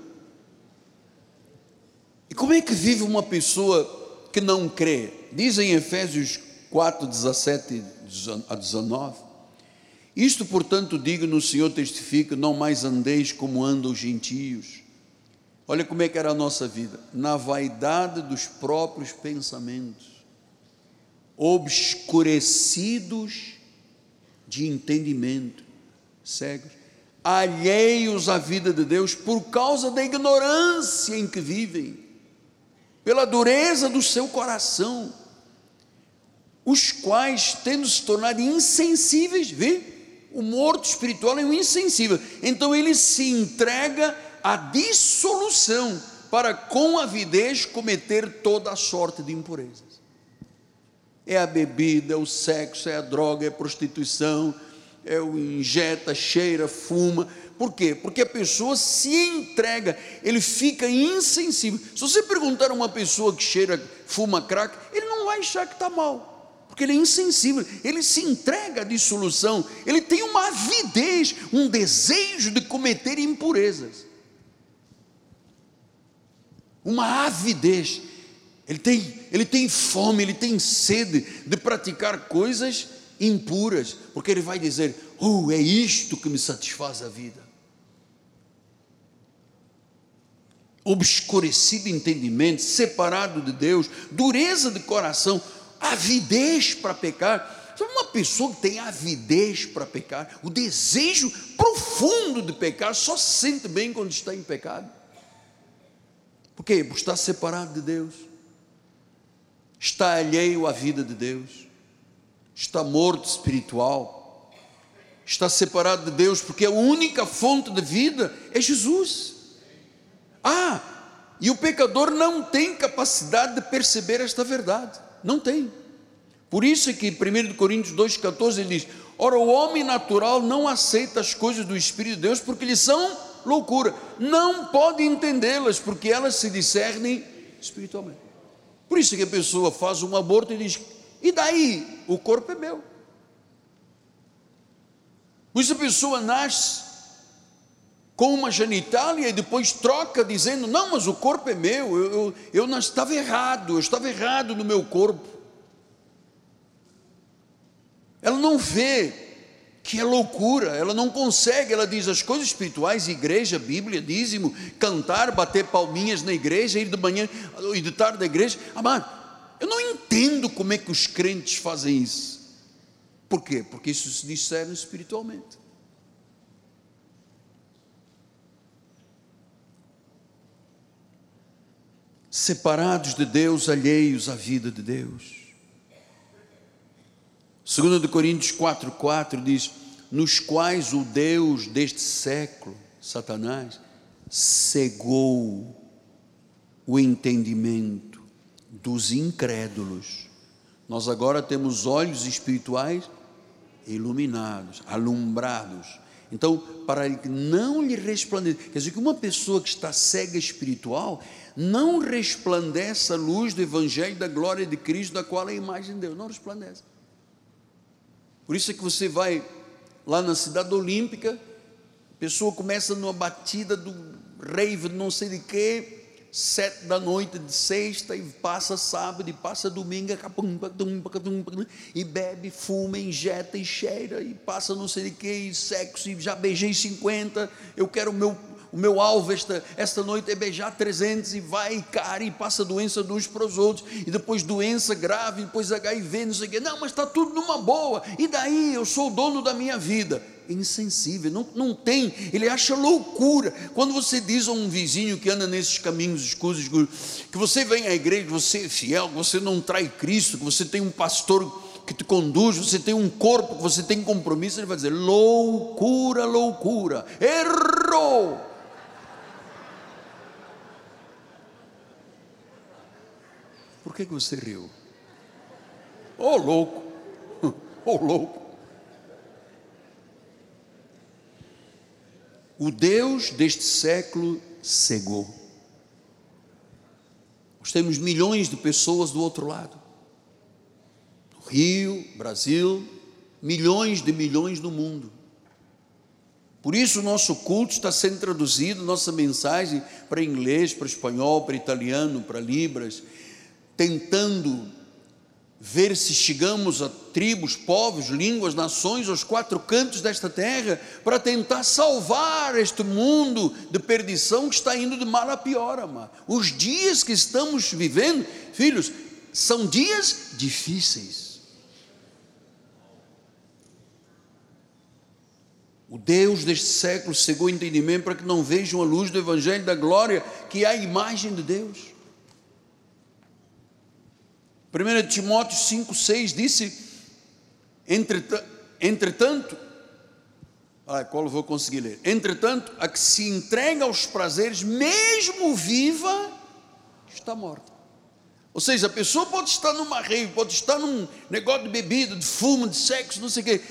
E como é que vive uma pessoa que não crê? Diz em Efésios 4, 17 a 19: Isto, portanto, digo no Senhor testifica: não mais andeis como andam os gentios. Olha como é que era a nossa vida, na vaidade dos próprios pensamentos, obscurecidos de entendimento, cegos alheios à vida de Deus por causa da ignorância em que vivem, pela dureza do seu coração, os quais, tendo se tornado insensíveis, vê? O morto espiritual é um insensível, então ele se entrega à dissolução para com avidez cometer toda a sorte de impurezas. É a bebida, é o sexo, é a droga, é a prostituição, é injeta, cheira, fuma. Por quê? Porque a pessoa se entrega, ele fica insensível. Se você perguntar a uma pessoa que cheira, fuma crack, ele não vai achar que está mal, porque ele é insensível, ele se entrega à dissolução, ele tem uma avidez, um desejo de cometer impurezas. Uma avidez. Ele tem, ele tem fome, ele tem sede de praticar coisas impuras, porque ele vai dizer: Oh, é isto que me satisfaz a vida. Obscurecido entendimento, separado de Deus, dureza de coração, avidez para pecar. Uma pessoa que tem avidez para pecar, o desejo profundo de pecar, só se sente bem quando está em pecado. Por quê? Porque está separado de Deus, está alheio à vida de Deus está morto espiritual, está separado de Deus, porque a única fonte de vida é Jesus. Ah, e o pecador não tem capacidade de perceber esta verdade, não tem. Por isso é que em 1 Coríntios 2,14 ele diz: Ora, o homem natural não aceita as coisas do Espírito de Deus porque lhe são loucura, não pode entendê-las porque elas se discernem espiritualmente. Por isso é que a pessoa faz um aborto e diz: e daí? O corpo é meu. Pois a pessoa nasce com uma genitália e depois troca dizendo: Não, mas o corpo é meu, eu, eu, eu não estava errado, eu estava errado no meu corpo. Ela não vê que é loucura, ela não consegue, ela diz as coisas espirituais, igreja, Bíblia, dízimo, cantar, bater palminhas na igreja, ir de manhã e de tarde da igreja, amado, eu não entendo como é que os crentes fazem isso. Por quê? Porque isso se discerne espiritualmente. Separados de Deus, alheios à vida de Deus. 2 Coríntios 4,4 diz: Nos quais o Deus deste século, Satanás, cegou o entendimento dos incrédulos. Nós agora temos olhos espirituais iluminados, alumbrados. Então, para não lhe resplandeça, quer dizer que uma pessoa que está cega espiritual não resplandece a luz do Evangelho da glória de Cristo, da qual é a imagem de Deus, não resplandece. Por isso é que você vai lá na cidade olímpica, a pessoa começa numa batida do rave, não sei de quê, sete da noite de sexta e passa sábado e passa domingo e bebe, fuma, injeta e cheira e passa não sei de que e sexo e já beijei 50 eu quero o meu o meu alvo esta, esta noite é beijar 300 e vai e cara e passa doença de uns para os outros, e depois doença grave, depois HIV, não sei o quê. Não, mas está tudo numa boa, e daí eu sou o dono da minha vida insensível, não, não tem, ele acha loucura. Quando você diz a um vizinho que anda nesses caminhos escuros, que você vem à igreja, você é fiel, que você não trai Cristo, que você tem um pastor que te conduz, você tem um corpo, que você tem compromisso, ele vai dizer: loucura, loucura, errou. Por que, que você riu? Ô oh, louco, ô oh, louco. O Deus deste século cegou. Nós temos milhões de pessoas do outro lado. No Rio, Brasil, milhões de milhões no mundo. Por isso nosso culto está sendo traduzido, nossa mensagem para inglês, para espanhol, para italiano, para libras, tentando ver se chegamos a tribos, povos, línguas, nações, aos quatro cantos desta terra, para tentar salvar este mundo de perdição que está indo de mal a pior, amado. Os dias que estamos vivendo, filhos, são dias difíceis. O Deus deste século cegou o entendimento para que não vejam a luz do Evangelho da glória, que é a imagem de Deus. 1 Timóteo 5, 6 disse: entretanto, ah, qual eu vou conseguir ler? Entretanto, a que se entrega aos prazeres, mesmo viva, está morta. Ou seja, a pessoa pode estar numa rave, pode estar num negócio de bebida, de fumo, de sexo, não sei o quê.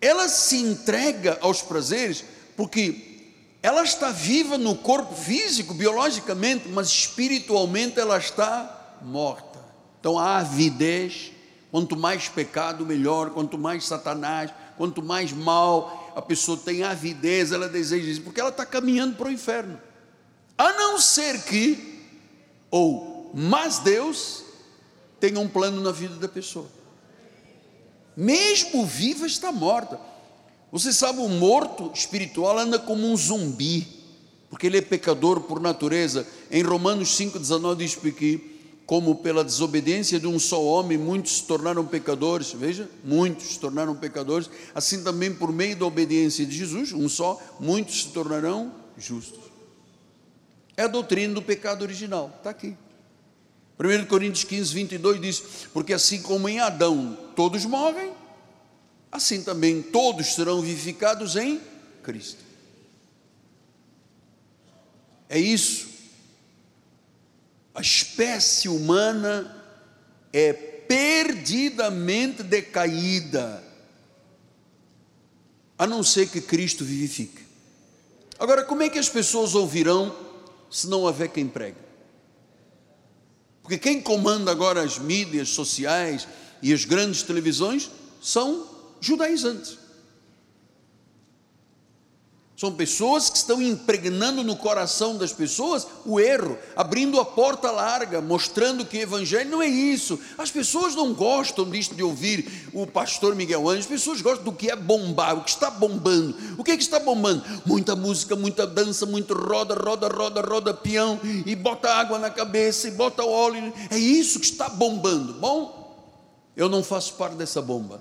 Ela se entrega aos prazeres porque ela está viva no corpo físico, biologicamente, mas espiritualmente ela está morta. Então a avidez, quanto mais pecado, melhor, quanto mais Satanás, quanto mais mal a pessoa tem avidez, ela deseja isso, porque ela está caminhando para o inferno. A não ser que, ou, mas Deus tenha um plano na vida da pessoa. Mesmo viva está morta. Você sabe, o morto espiritual anda como um zumbi, porque ele é pecador por natureza. Em Romanos 5,19 diz que como pela desobediência de um só homem muitos se tornaram pecadores, veja, muitos se tornaram pecadores, assim também por meio da obediência de Jesus, um só, muitos se tornarão justos. É a doutrina do pecado original, está aqui. 1 Coríntios 15, 22 diz: Porque assim como em Adão todos morrem, assim também todos serão vivificados em Cristo. É isso a espécie humana é perdidamente decaída, a não ser que Cristo vivifique. Agora, como é que as pessoas ouvirão se não houver quem pregue? Porque quem comanda agora as mídias sociais e as grandes televisões são judaizantes. São pessoas que estão impregnando no coração das pessoas o erro, abrindo a porta larga, mostrando que o evangelho não é isso. As pessoas não gostam disto de ouvir o pastor Miguel Anjo, as pessoas gostam do que é bombar, o que está bombando. O que é que está bombando? Muita música, muita dança, muito roda, roda, roda, roda, peão, e bota água na cabeça, e bota óleo. É isso que está bombando. Bom, eu não faço parte dessa bomba.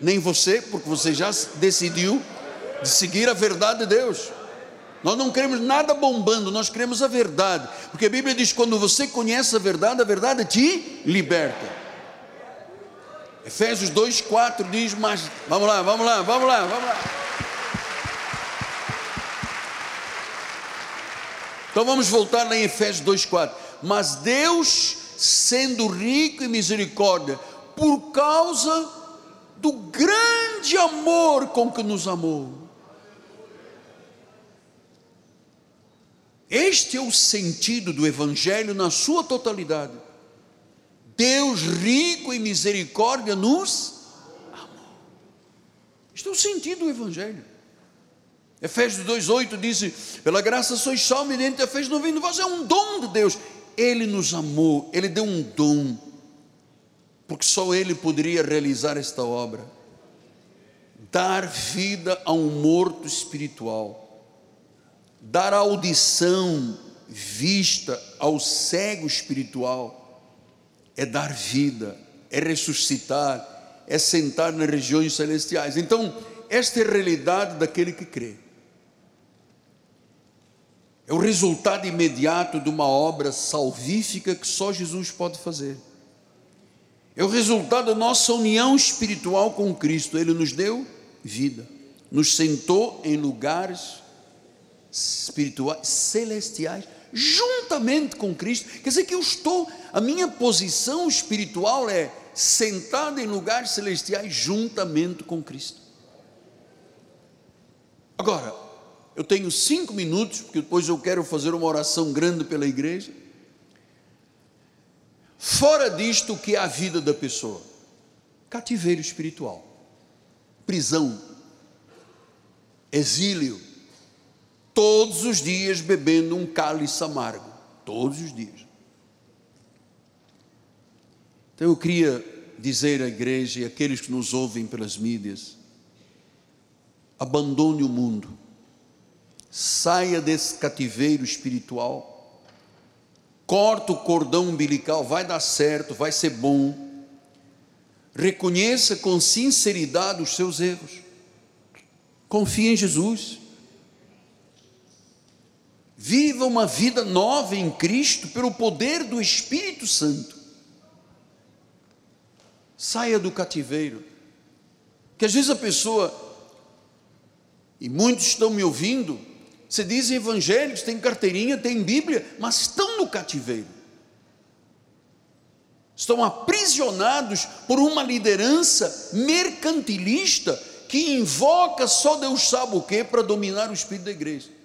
Nem você, porque você já decidiu de seguir a verdade de Deus. Nós não queremos nada bombando, nós queremos a verdade, porque a Bíblia diz: quando você conhece a verdade, a verdade te liberta. Efésios 2,4 diz: Mas vamos lá, vamos lá, vamos lá, vamos lá. Então vamos voltar lá em Efésios 2,4. Mas Deus, sendo rico em misericórdia, por causa do grande amor com que nos amou. Este é o sentido do Evangelho na sua totalidade. Deus rico em misericórdia nos amou. Este é o sentido do Evangelho. Efésios 2,8 diz: Pela graça sois salvos mediante a fé no vindo vós, é um dom de Deus. Ele nos amou, Ele deu um dom, porque só Ele poderia realizar esta obra dar vida a um morto espiritual, dar audição, vista ao cego espiritual, é dar vida, é ressuscitar, é sentar nas regiões celestiais. Então, esta é a realidade daquele que crê. É o resultado imediato de uma obra salvífica que só Jesus pode fazer. É o resultado da nossa união espiritual com Cristo. Ele nos deu vida, nos sentou em lugares espirituais, celestiais, juntamente com Cristo. Quer dizer que eu estou, a minha posição espiritual é sentada em lugares celestiais juntamente com Cristo. Agora, eu tenho cinco minutos, porque depois eu quero fazer uma oração grande pela igreja. Fora disto, o que é a vida da pessoa? Cativeiro espiritual, prisão, exílio, todos os dias bebendo um cálice amargo, todos os dias. Então eu queria dizer à igreja e àqueles que nos ouvem pelas mídias: abandone o mundo saia desse cativeiro espiritual, corta o cordão umbilical, vai dar certo, vai ser bom. Reconheça com sinceridade os seus erros. Confie em Jesus. Viva uma vida nova em Cristo pelo poder do Espírito Santo. Saia do cativeiro. Que às vezes a pessoa, e muitos estão me ouvindo, você diz evangélicos, tem carteirinha, tem Bíblia, mas estão no cativeiro. Estão aprisionados por uma liderança mercantilista que invoca só Deus sabe o que para dominar o espírito da igreja.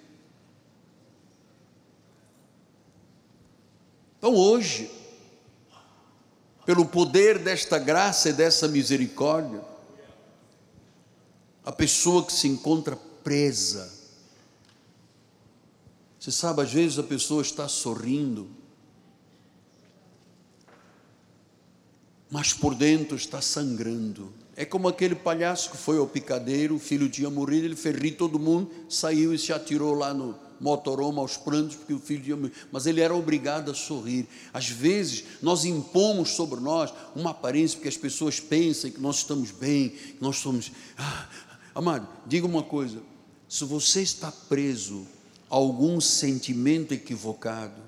Então hoje, pelo poder desta graça e dessa misericórdia, a pessoa que se encontra presa, você sabe, às vezes a pessoa está sorrindo, mas por dentro está sangrando. É como aquele palhaço que foi ao picadeiro, o filho tinha morrido, ele fez rir todo mundo, saiu e se atirou lá no motorhome aos prantos, porque o filho tinha morrido. Mas ele era obrigado a sorrir. Às vezes, nós impomos sobre nós uma aparência, porque as pessoas pensam que nós estamos bem, que nós somos. Ah, amado, diga uma coisa: se você está preso algum sentimento equivocado,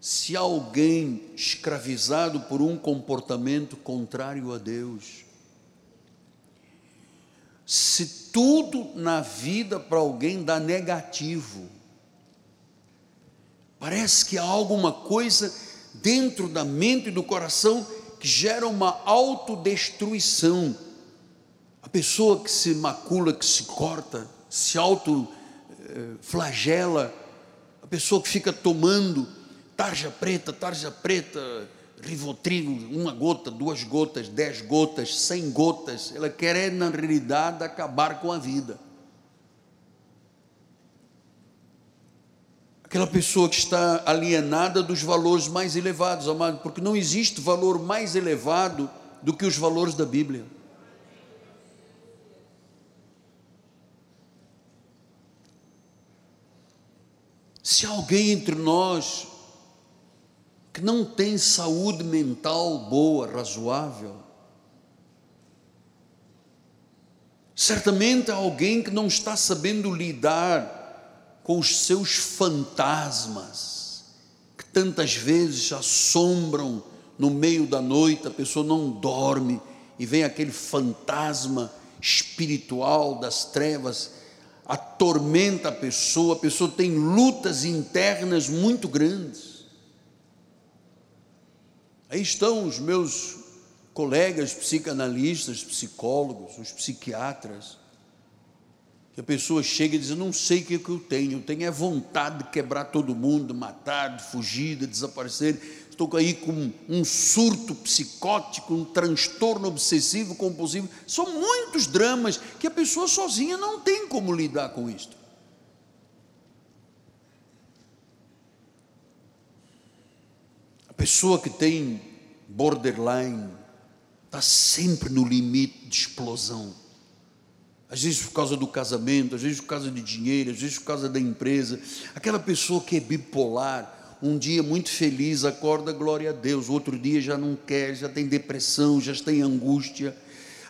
se alguém escravizado por um comportamento contrário a Deus, se tudo na vida para alguém dá negativo, parece que há alguma coisa dentro da mente e do coração que gera uma autodestruição. A pessoa que se macula, que se corta, se auto flagela, a pessoa que fica tomando tarja preta, tarja preta, rivotril, uma gota, duas gotas, dez gotas, cem gotas, ela quer é, na realidade acabar com a vida. Aquela pessoa que está alienada dos valores mais elevados, amado, porque não existe valor mais elevado do que os valores da Bíblia. Se alguém entre nós não tem saúde mental boa, razoável, certamente há alguém que não está sabendo lidar com os seus fantasmas, que tantas vezes assombram no meio da noite, a pessoa não dorme e vem aquele fantasma espiritual das trevas atormenta a pessoa, a pessoa tem lutas internas muito grandes. Aí estão os meus colegas psicanalistas, psicólogos, os psiquiatras, que a pessoa chega e diz: não sei o que, é que eu tenho, eu tenho é vontade de quebrar todo mundo, matar, de fugir, de desaparecer. Estou aí com um surto psicótico, um transtorno obsessivo compulsivo. São muitos dramas que a pessoa sozinha não tem como lidar com isto. Pessoa que tem borderline está sempre no limite de explosão às vezes por causa do casamento, às vezes por causa de dinheiro, às vezes por causa da empresa. Aquela pessoa que é bipolar, um dia muito feliz, acorda, glória a Deus, outro dia já não quer, já tem depressão, já tem angústia.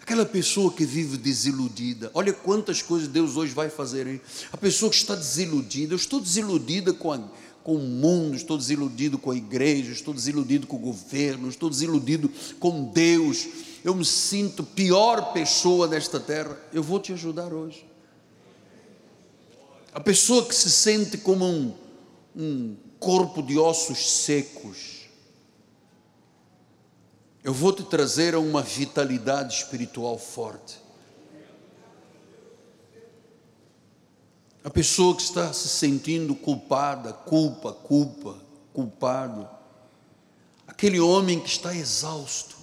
Aquela pessoa que vive desiludida, olha quantas coisas Deus hoje vai fazer aí. A pessoa que está desiludida, eu estou desiludida com, a, com o mundo, estou desiludido com a igreja, estou desiludido com o governo, estou desiludido com Deus eu me sinto pior pessoa desta terra, eu vou te ajudar hoje. A pessoa que se sente como um, um corpo de ossos secos, eu vou te trazer a uma vitalidade espiritual forte. A pessoa que está se sentindo culpada, culpa, culpa, culpado. Aquele homem que está exausto.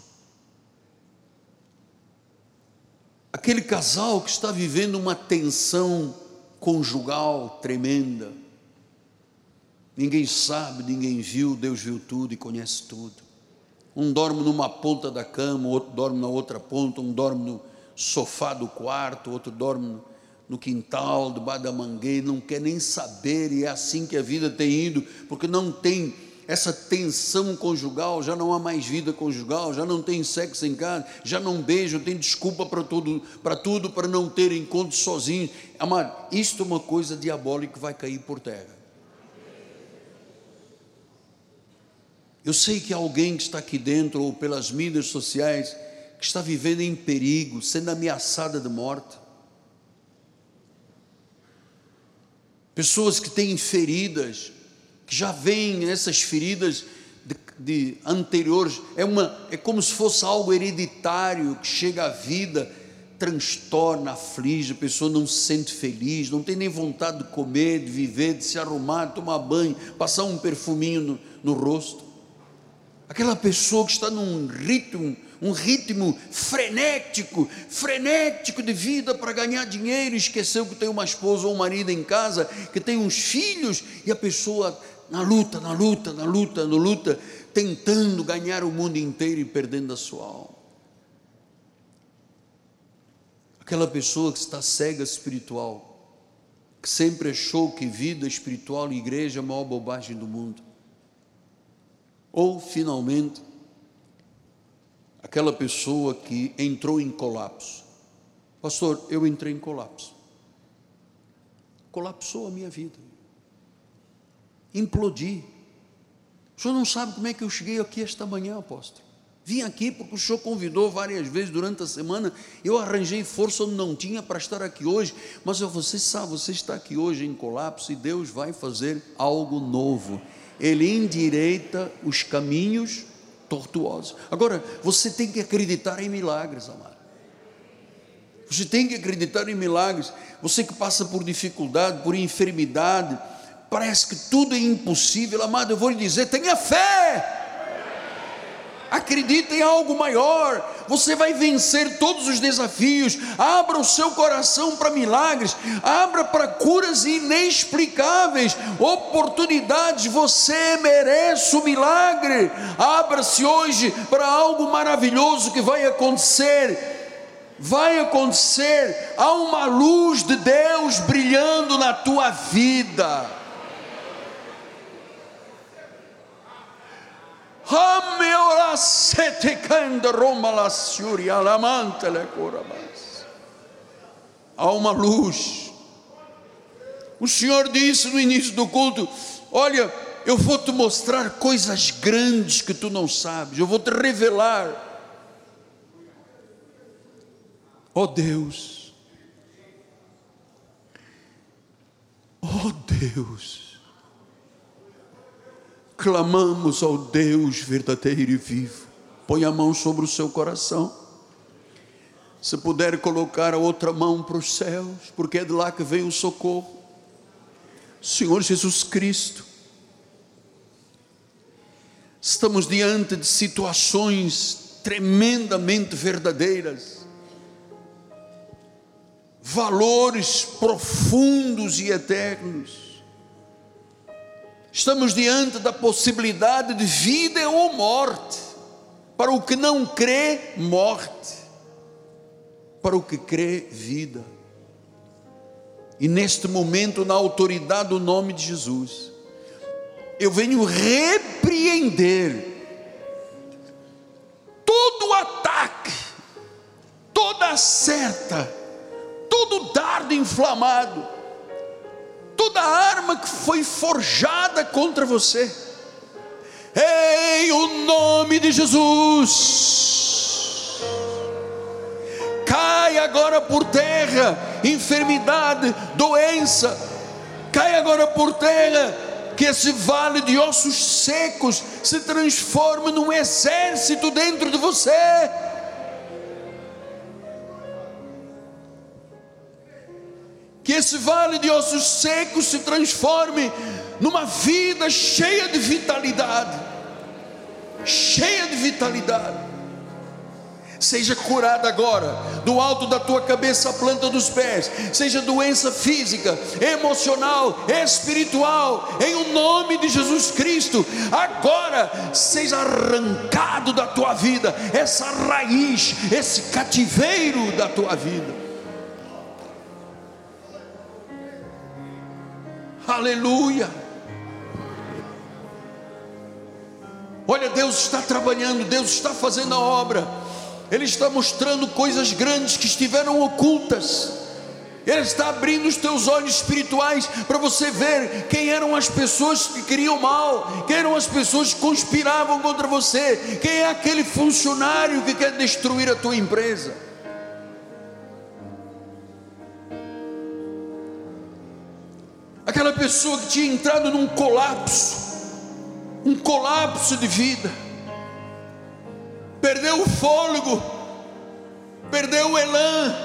aquele casal que está vivendo uma tensão conjugal tremenda. Ninguém sabe, ninguém viu, Deus viu tudo e conhece tudo. Um dorme numa ponta da cama, outro dorme na outra ponta, um dorme no sofá do quarto, outro dorme no quintal, debaixo da mangueira, não quer nem saber, e é assim que a vida tem ido, porque não tem essa tensão conjugal, já não há mais vida conjugal, já não tem sexo em casa, já não beijam, tem desculpa para tudo, para tudo, para não ter encontro sozinho. Amado, isto é uma coisa diabólica que vai cair por terra. Eu sei que alguém que está aqui dentro ou pelas mídias sociais que está vivendo em perigo, sendo ameaçada de morte. Pessoas que têm feridas, que já vem essas feridas de, de, anteriores, é, uma, é como se fosse algo hereditário que chega à vida, transtorna, aflige, a pessoa não se sente feliz, não tem nem vontade de comer, de viver, de se arrumar, de tomar banho, passar um perfuminho no, no rosto. Aquela pessoa que está num ritmo um ritmo frenético, frenético de vida para ganhar dinheiro, esqueceu que tem uma esposa ou um marido em casa, que tem uns filhos, e a pessoa na luta, na luta, na luta, na luta, tentando ganhar o mundo inteiro e perdendo a sua alma. Aquela pessoa que está cega espiritual, que sempre achou que vida espiritual e igreja é a maior bobagem do mundo. Ou, finalmente, aquela pessoa que entrou em colapso. Pastor, eu entrei em colapso. Colapsou a minha vida implodi. O senhor não sabe como é que eu cheguei aqui esta manhã, apóstolo. Vim aqui porque o senhor convidou várias vezes durante a semana. Eu arranjei força onde não tinha para estar aqui hoje. Mas você sabe, você está aqui hoje em colapso e Deus vai fazer algo novo. Ele endireita os caminhos tortuosos. Agora, você tem que acreditar em milagres, amado. Você tem que acreditar em milagres. Você que passa por dificuldade, por enfermidade, parece que tudo é impossível, amado, eu vou lhe dizer: tenha fé. Acredite em algo maior, você vai vencer todos os desafios. Abra o seu coração para milagres, abra para curas inexplicáveis, oportunidades. Você merece o milagre. Abra-se hoje para algo maravilhoso que vai acontecer vai acontecer, há uma luz de Deus brilhando na tua vida. Há uma luz. O Senhor disse no início do culto: Olha, eu vou te mostrar coisas grandes que tu não sabes, eu vou te revelar. Oh Deus, Oh Deus, clamamos ao Deus verdadeiro e vivo. Põe a mão sobre o seu coração. Se puder colocar a outra mão para os céus, porque é de lá que vem o socorro. Senhor Jesus Cristo, estamos diante de situações tremendamente verdadeiras, valores profundos e eternos. Estamos diante da possibilidade de vida ou morte. Para o que não crê, morte. Para o que crê, vida. E neste momento, na autoridade do nome de Jesus, eu venho repreender todo ataque, toda seta, todo dardo inflamado, toda arma que foi forjada contra você. Em o nome de Jesus, cai agora por terra enfermidade, doença, cai agora por terra que esse vale de ossos secos se transforme num exército dentro de você. Que esse vale de ossos secos se transforme numa vida cheia de vitalidade. Cheia de vitalidade seja curada agora, do alto da tua cabeça à planta dos pés, seja doença física, emocional, espiritual, em o nome de Jesus Cristo, agora seja arrancado da tua vida essa raiz, esse cativeiro da tua vida. Aleluia. Olha, Deus está trabalhando, Deus está fazendo a obra. Ele está mostrando coisas grandes que estiveram ocultas. Ele está abrindo os teus olhos espirituais para você ver quem eram as pessoas que queriam mal, quem eram as pessoas que conspiravam contra você, quem é aquele funcionário que quer destruir a tua empresa. Aquela pessoa que tinha entrado num colapso, um colapso de vida perdeu o fôlego, perdeu o elan,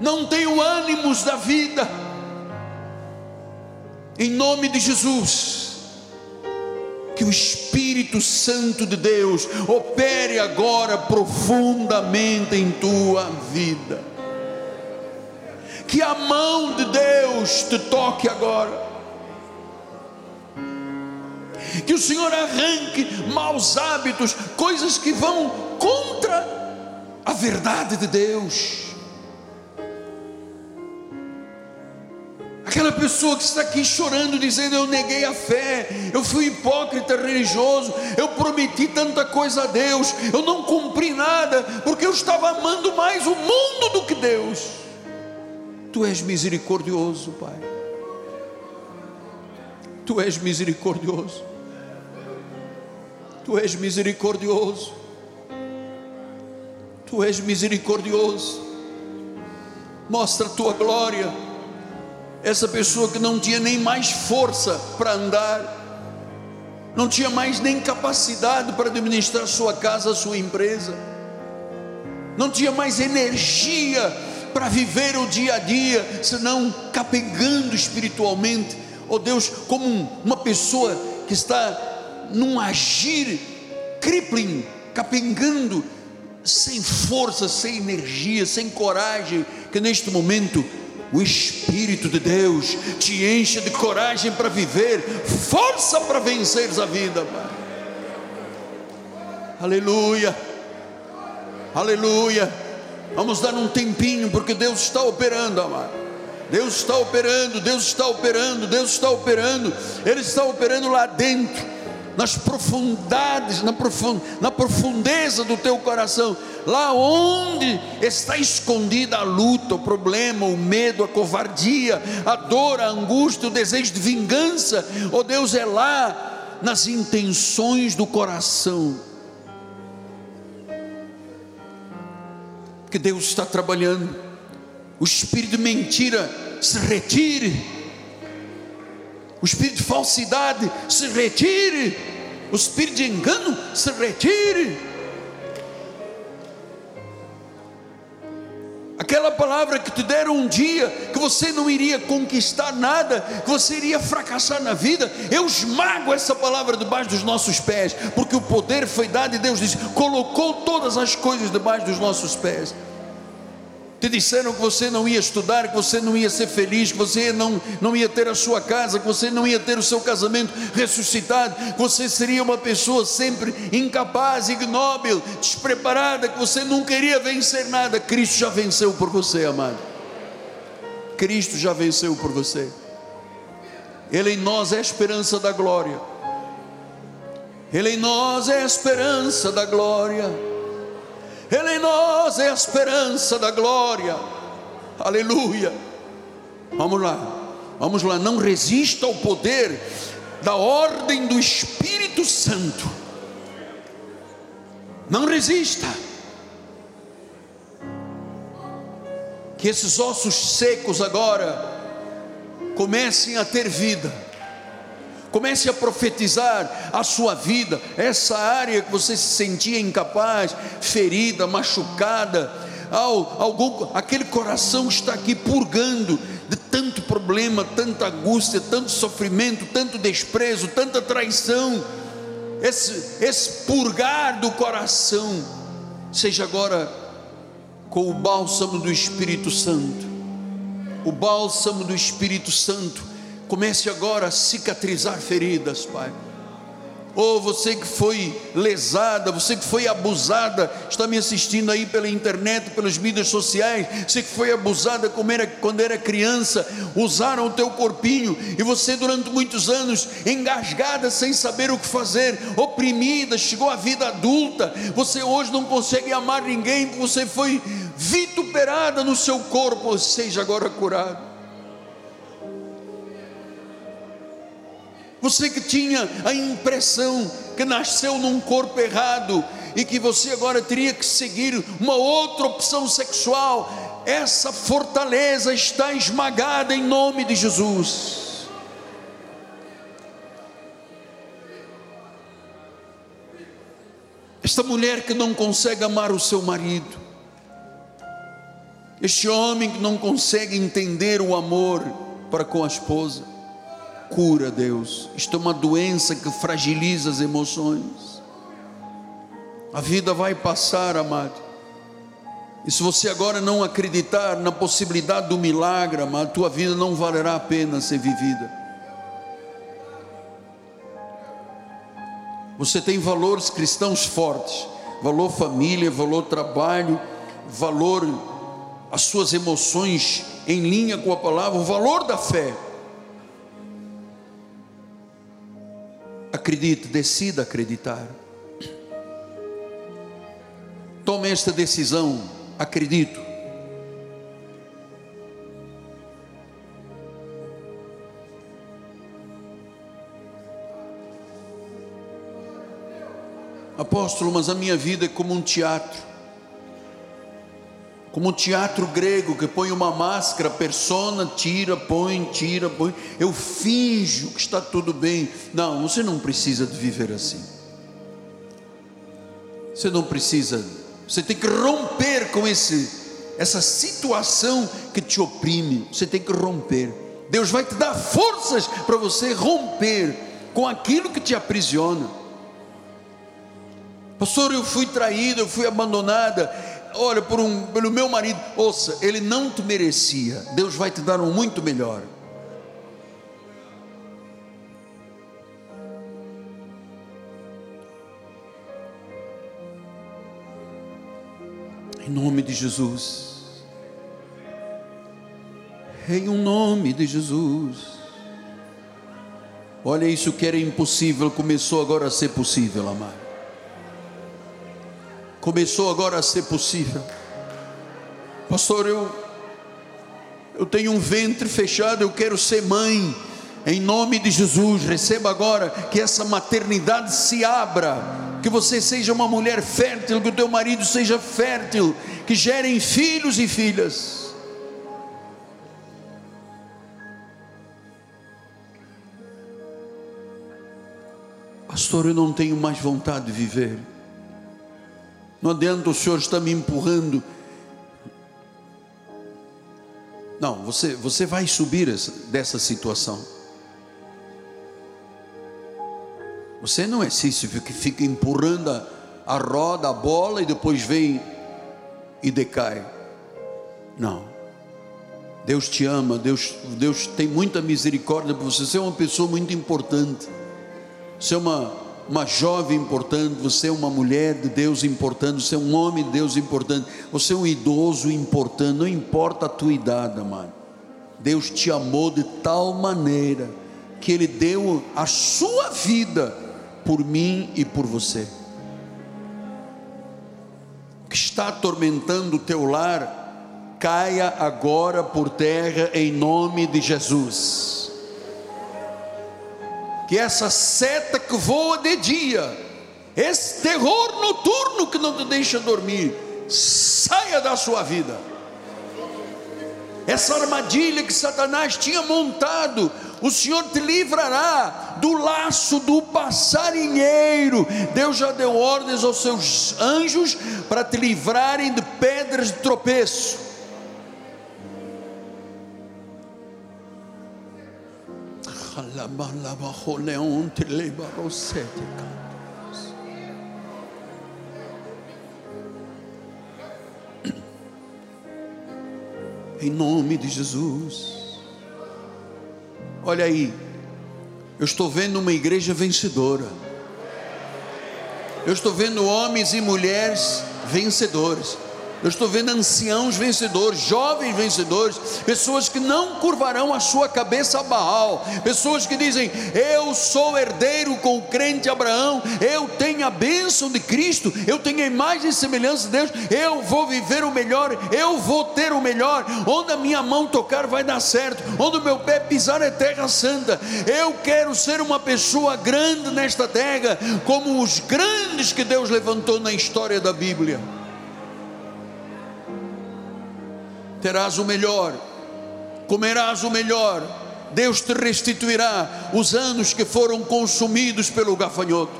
não tem o ânimos da vida. Em nome de Jesus, que o Espírito Santo de Deus opere agora profundamente em tua vida. Que a mão de Deus te toque agora que o Senhor arranque maus hábitos, coisas que vão contra a verdade de Deus. Aquela pessoa que está aqui chorando, dizendo: Eu neguei a fé, eu fui hipócrita religioso, eu prometi tanta coisa a Deus, eu não cumpri nada, porque eu estava amando mais o mundo do que Deus. Tu és misericordioso, Pai. Tu és misericordioso. Tu és misericordioso. Tu és misericordioso. Mostra a tua glória. Essa pessoa que não tinha nem mais força para andar, não tinha mais nem capacidade para administrar sua casa, sua empresa, não tinha mais energia para viver o dia a dia, senão capengando espiritualmente. Oh Deus, como uma pessoa que está num agir crippling, capengando, sem força, sem energia, sem coragem, que neste momento o Espírito de Deus te encha de coragem para viver, força para venceres a vida, Pai. Aleluia, aleluia. Vamos dar um tempinho, porque Deus está operando, amado. Deus está operando, Deus está operando, Deus está operando, Ele está operando lá dentro nas profundidades, na, profund, na profundeza do teu coração, lá onde está escondida a luta, o problema, o medo, a covardia, a dor, a angústia, o desejo de vingança, oh Deus, é lá nas intenções do coração. Que Deus está trabalhando, o espírito de mentira se retire. O espírito de falsidade se retire. O espírito de engano se retire. Aquela palavra que te deram um dia, que você não iria conquistar nada, que você iria fracassar na vida, eu esmago essa palavra debaixo dos nossos pés, porque o poder foi dado e Deus disse: colocou todas as coisas debaixo dos nossos pés. Te disseram que você não ia estudar, que você não ia ser feliz, que você não, não ia ter a sua casa, que você não ia ter o seu casamento ressuscitado, que você seria uma pessoa sempre incapaz, ignóbil, despreparada, que você não queria vencer nada. Cristo já venceu por você, amado. Cristo já venceu por você. Ele em nós é a esperança da glória. Ele em nós é a esperança da glória. Ele em nós é a esperança da glória. Aleluia. Vamos lá, vamos lá. Não resista ao poder da ordem do Espírito Santo. Não resista. Que esses ossos secos agora comecem a ter vida Comece a profetizar a sua vida, essa área que você se sentia incapaz, ferida, machucada, algum, aquele coração está aqui purgando de tanto problema, tanta angústia, tanto sofrimento, tanto desprezo, tanta traição. Esse, esse purgar do coração, seja agora com o bálsamo do Espírito Santo, o bálsamo do Espírito Santo Comece agora a cicatrizar feridas, Pai. Ou oh, você que foi lesada, você que foi abusada, está me assistindo aí pela internet, pelas mídias sociais, você que foi abusada era, quando era criança, usaram o teu corpinho e você durante muitos anos engasgada sem saber o que fazer, oprimida, chegou à vida adulta, você hoje não consegue amar ninguém, você foi vituperada no seu corpo, seja agora curado. Você que tinha a impressão que nasceu num corpo errado e que você agora teria que seguir uma outra opção sexual, essa fortaleza está esmagada em nome de Jesus. Esta mulher que não consegue amar o seu marido, este homem que não consegue entender o amor para com a esposa, cura, Deus. Isto é uma doença que fragiliza as emoções. A vida vai passar, amado. E se você agora não acreditar na possibilidade do milagre, amado, tua vida não valerá a pena ser vivida. Você tem valores cristãos fortes, valor família, valor trabalho, valor as suas emoções em linha com a palavra, o valor da fé. Acredite, decida acreditar. Tome esta decisão, acredito. Apóstolo, mas a minha vida é como um teatro como um teatro grego que põe uma máscara, persona, tira, põe, tira, põe. Eu finjo que está tudo bem. Não, você não precisa de viver assim. Você não precisa. Você tem que romper com esse essa situação que te oprime. Você tem que romper. Deus vai te dar forças para você romper com aquilo que te aprisiona. Pastor, eu fui traído, eu fui abandonada olha, por um, pelo meu marido, ouça, ele não te merecia, Deus vai te dar um muito melhor. Em nome de Jesus. Em um nome de Jesus. Olha, isso que era impossível começou agora a ser possível, amado começou agora a ser possível. Pastor, eu, eu tenho um ventre fechado, eu quero ser mãe. Em nome de Jesus, receba agora que essa maternidade se abra, que você seja uma mulher fértil, que o teu marido seja fértil, que gerem filhos e filhas. Pastor, eu não tenho mais vontade de viver. Não adianta o Senhor estar me empurrando. Não, você, você vai subir essa, dessa situação. Você não é Sísifo que fica empurrando a, a roda, a bola e depois vem e decai. Não. Deus te ama, Deus, Deus tem muita misericórdia por você. Você é uma pessoa muito importante. Você é uma, uma jovem importante, você é uma mulher de Deus importante, você é um homem de Deus importante, você é um idoso importante, não importa a tua idade, amado. Deus te amou de tal maneira que Ele deu a sua vida por mim e por você. O que está atormentando o teu lar, caia agora por terra em nome de Jesus. Que essa seta que voa de dia, esse terror noturno que não te deixa dormir, saia da sua vida. Essa armadilha que Satanás tinha montado, o Senhor te livrará do laço do passarinheiro. Deus já deu ordens aos seus anjos para te livrarem de pedras de tropeço. Em nome de Jesus. Olha aí, eu estou vendo uma igreja vencedora. Eu estou vendo homens e mulheres vencedores. Eu estou vendo anciãos vencedores, jovens vencedores, pessoas que não curvarão a sua cabeça a Baal, pessoas que dizem: Eu sou herdeiro com o crente Abraão, eu tenho a bênção de Cristo, eu tenho a imagem e semelhança de Deus, eu vou viver o melhor, eu vou ter o melhor, onde a minha mão tocar vai dar certo, onde o meu pé pisar é terra santa. Eu quero ser uma pessoa grande nesta terra, como os grandes que Deus levantou na história da Bíblia. Terás o melhor, comerás o melhor, Deus te restituirá os anos que foram consumidos pelo gafanhoto.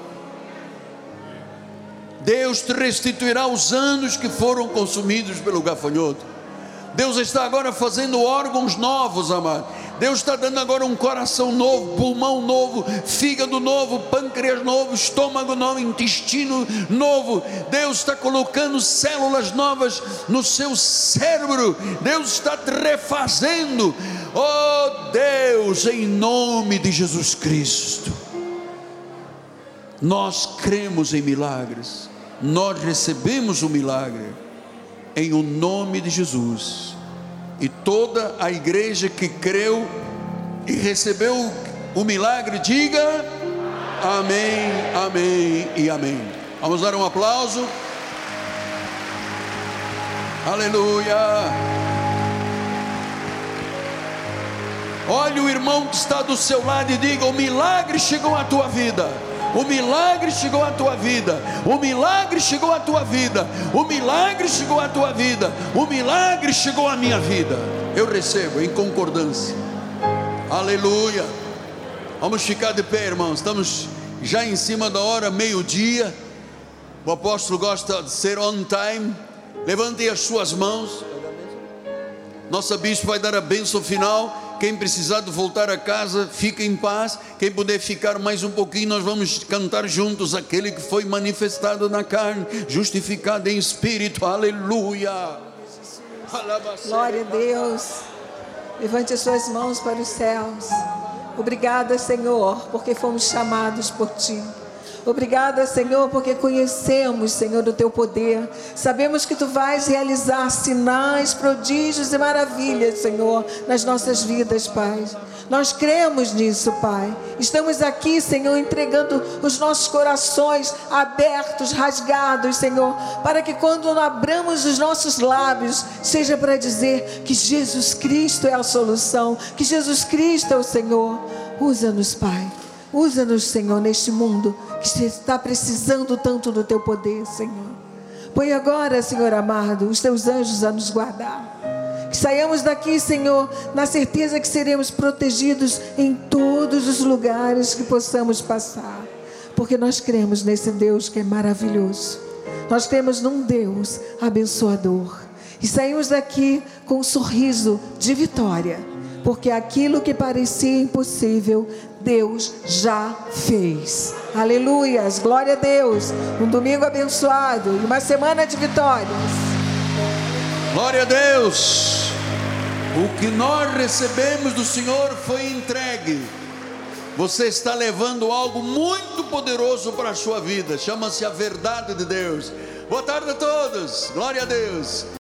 Deus te restituirá os anos que foram consumidos pelo gafanhoto. Deus está agora fazendo órgãos novos, amado. Deus está dando agora um coração novo, pulmão novo, fígado novo, pâncreas novo, estômago novo, intestino novo. Deus está colocando células novas no seu cérebro. Deus está refazendo. Oh Deus, em nome de Jesus Cristo. Nós cremos em milagres. Nós recebemos o milagre em o nome de Jesus. E toda a igreja que creu e recebeu o milagre, diga amém, amém e amém. Vamos dar um aplauso. Aleluia. Olhe o irmão que está do seu lado e diga: O milagre chegou à tua vida. O milagre chegou à tua vida. O milagre chegou à tua vida. O milagre chegou à tua vida. O milagre chegou à minha vida. Eu recebo em concordância. Aleluia. Vamos ficar de pé, irmãos. Estamos já em cima da hora, meio-dia. O apóstolo gosta de ser on time. Levantem as suas mãos. Nossa bispo vai dar a bênção final. Quem precisar de voltar a casa, fica em paz. Quem puder ficar mais um pouquinho, nós vamos cantar juntos aquele que foi manifestado na carne, justificado em espírito. Aleluia. Glória a Deus. Levante as suas mãos para os céus. Obrigada, Senhor, porque fomos chamados por Ti. Obrigada, Senhor, porque conhecemos, Senhor, o teu poder. Sabemos que tu vais realizar sinais, prodígios e maravilhas, Senhor, nas nossas vidas, Pai. Nós cremos nisso, Pai. Estamos aqui, Senhor, entregando os nossos corações abertos, rasgados, Senhor, para que quando abramos os nossos lábios, seja para dizer que Jesus Cristo é a solução, que Jesus Cristo é o Senhor. Usa-nos, Pai. Usa-nos, Senhor, neste mundo que está precisando tanto do teu poder, Senhor. Põe agora, Senhor amado, os teus anjos a nos guardar. Que saiamos daqui, Senhor, na certeza que seremos protegidos em todos os lugares que possamos passar. porque nós cremos nesse Deus que é maravilhoso. Nós cremos num Deus abençoador. E saímos daqui com um sorriso de vitória, porque aquilo que parecia impossível, Deus já fez. Aleluias, glória a Deus. Um domingo abençoado e uma semana de vitórias. Glória a Deus. O que nós recebemos do Senhor foi entregue. Você está levando algo muito poderoso para a sua vida. Chama-se a verdade de Deus. Boa tarde a todos. Glória a Deus.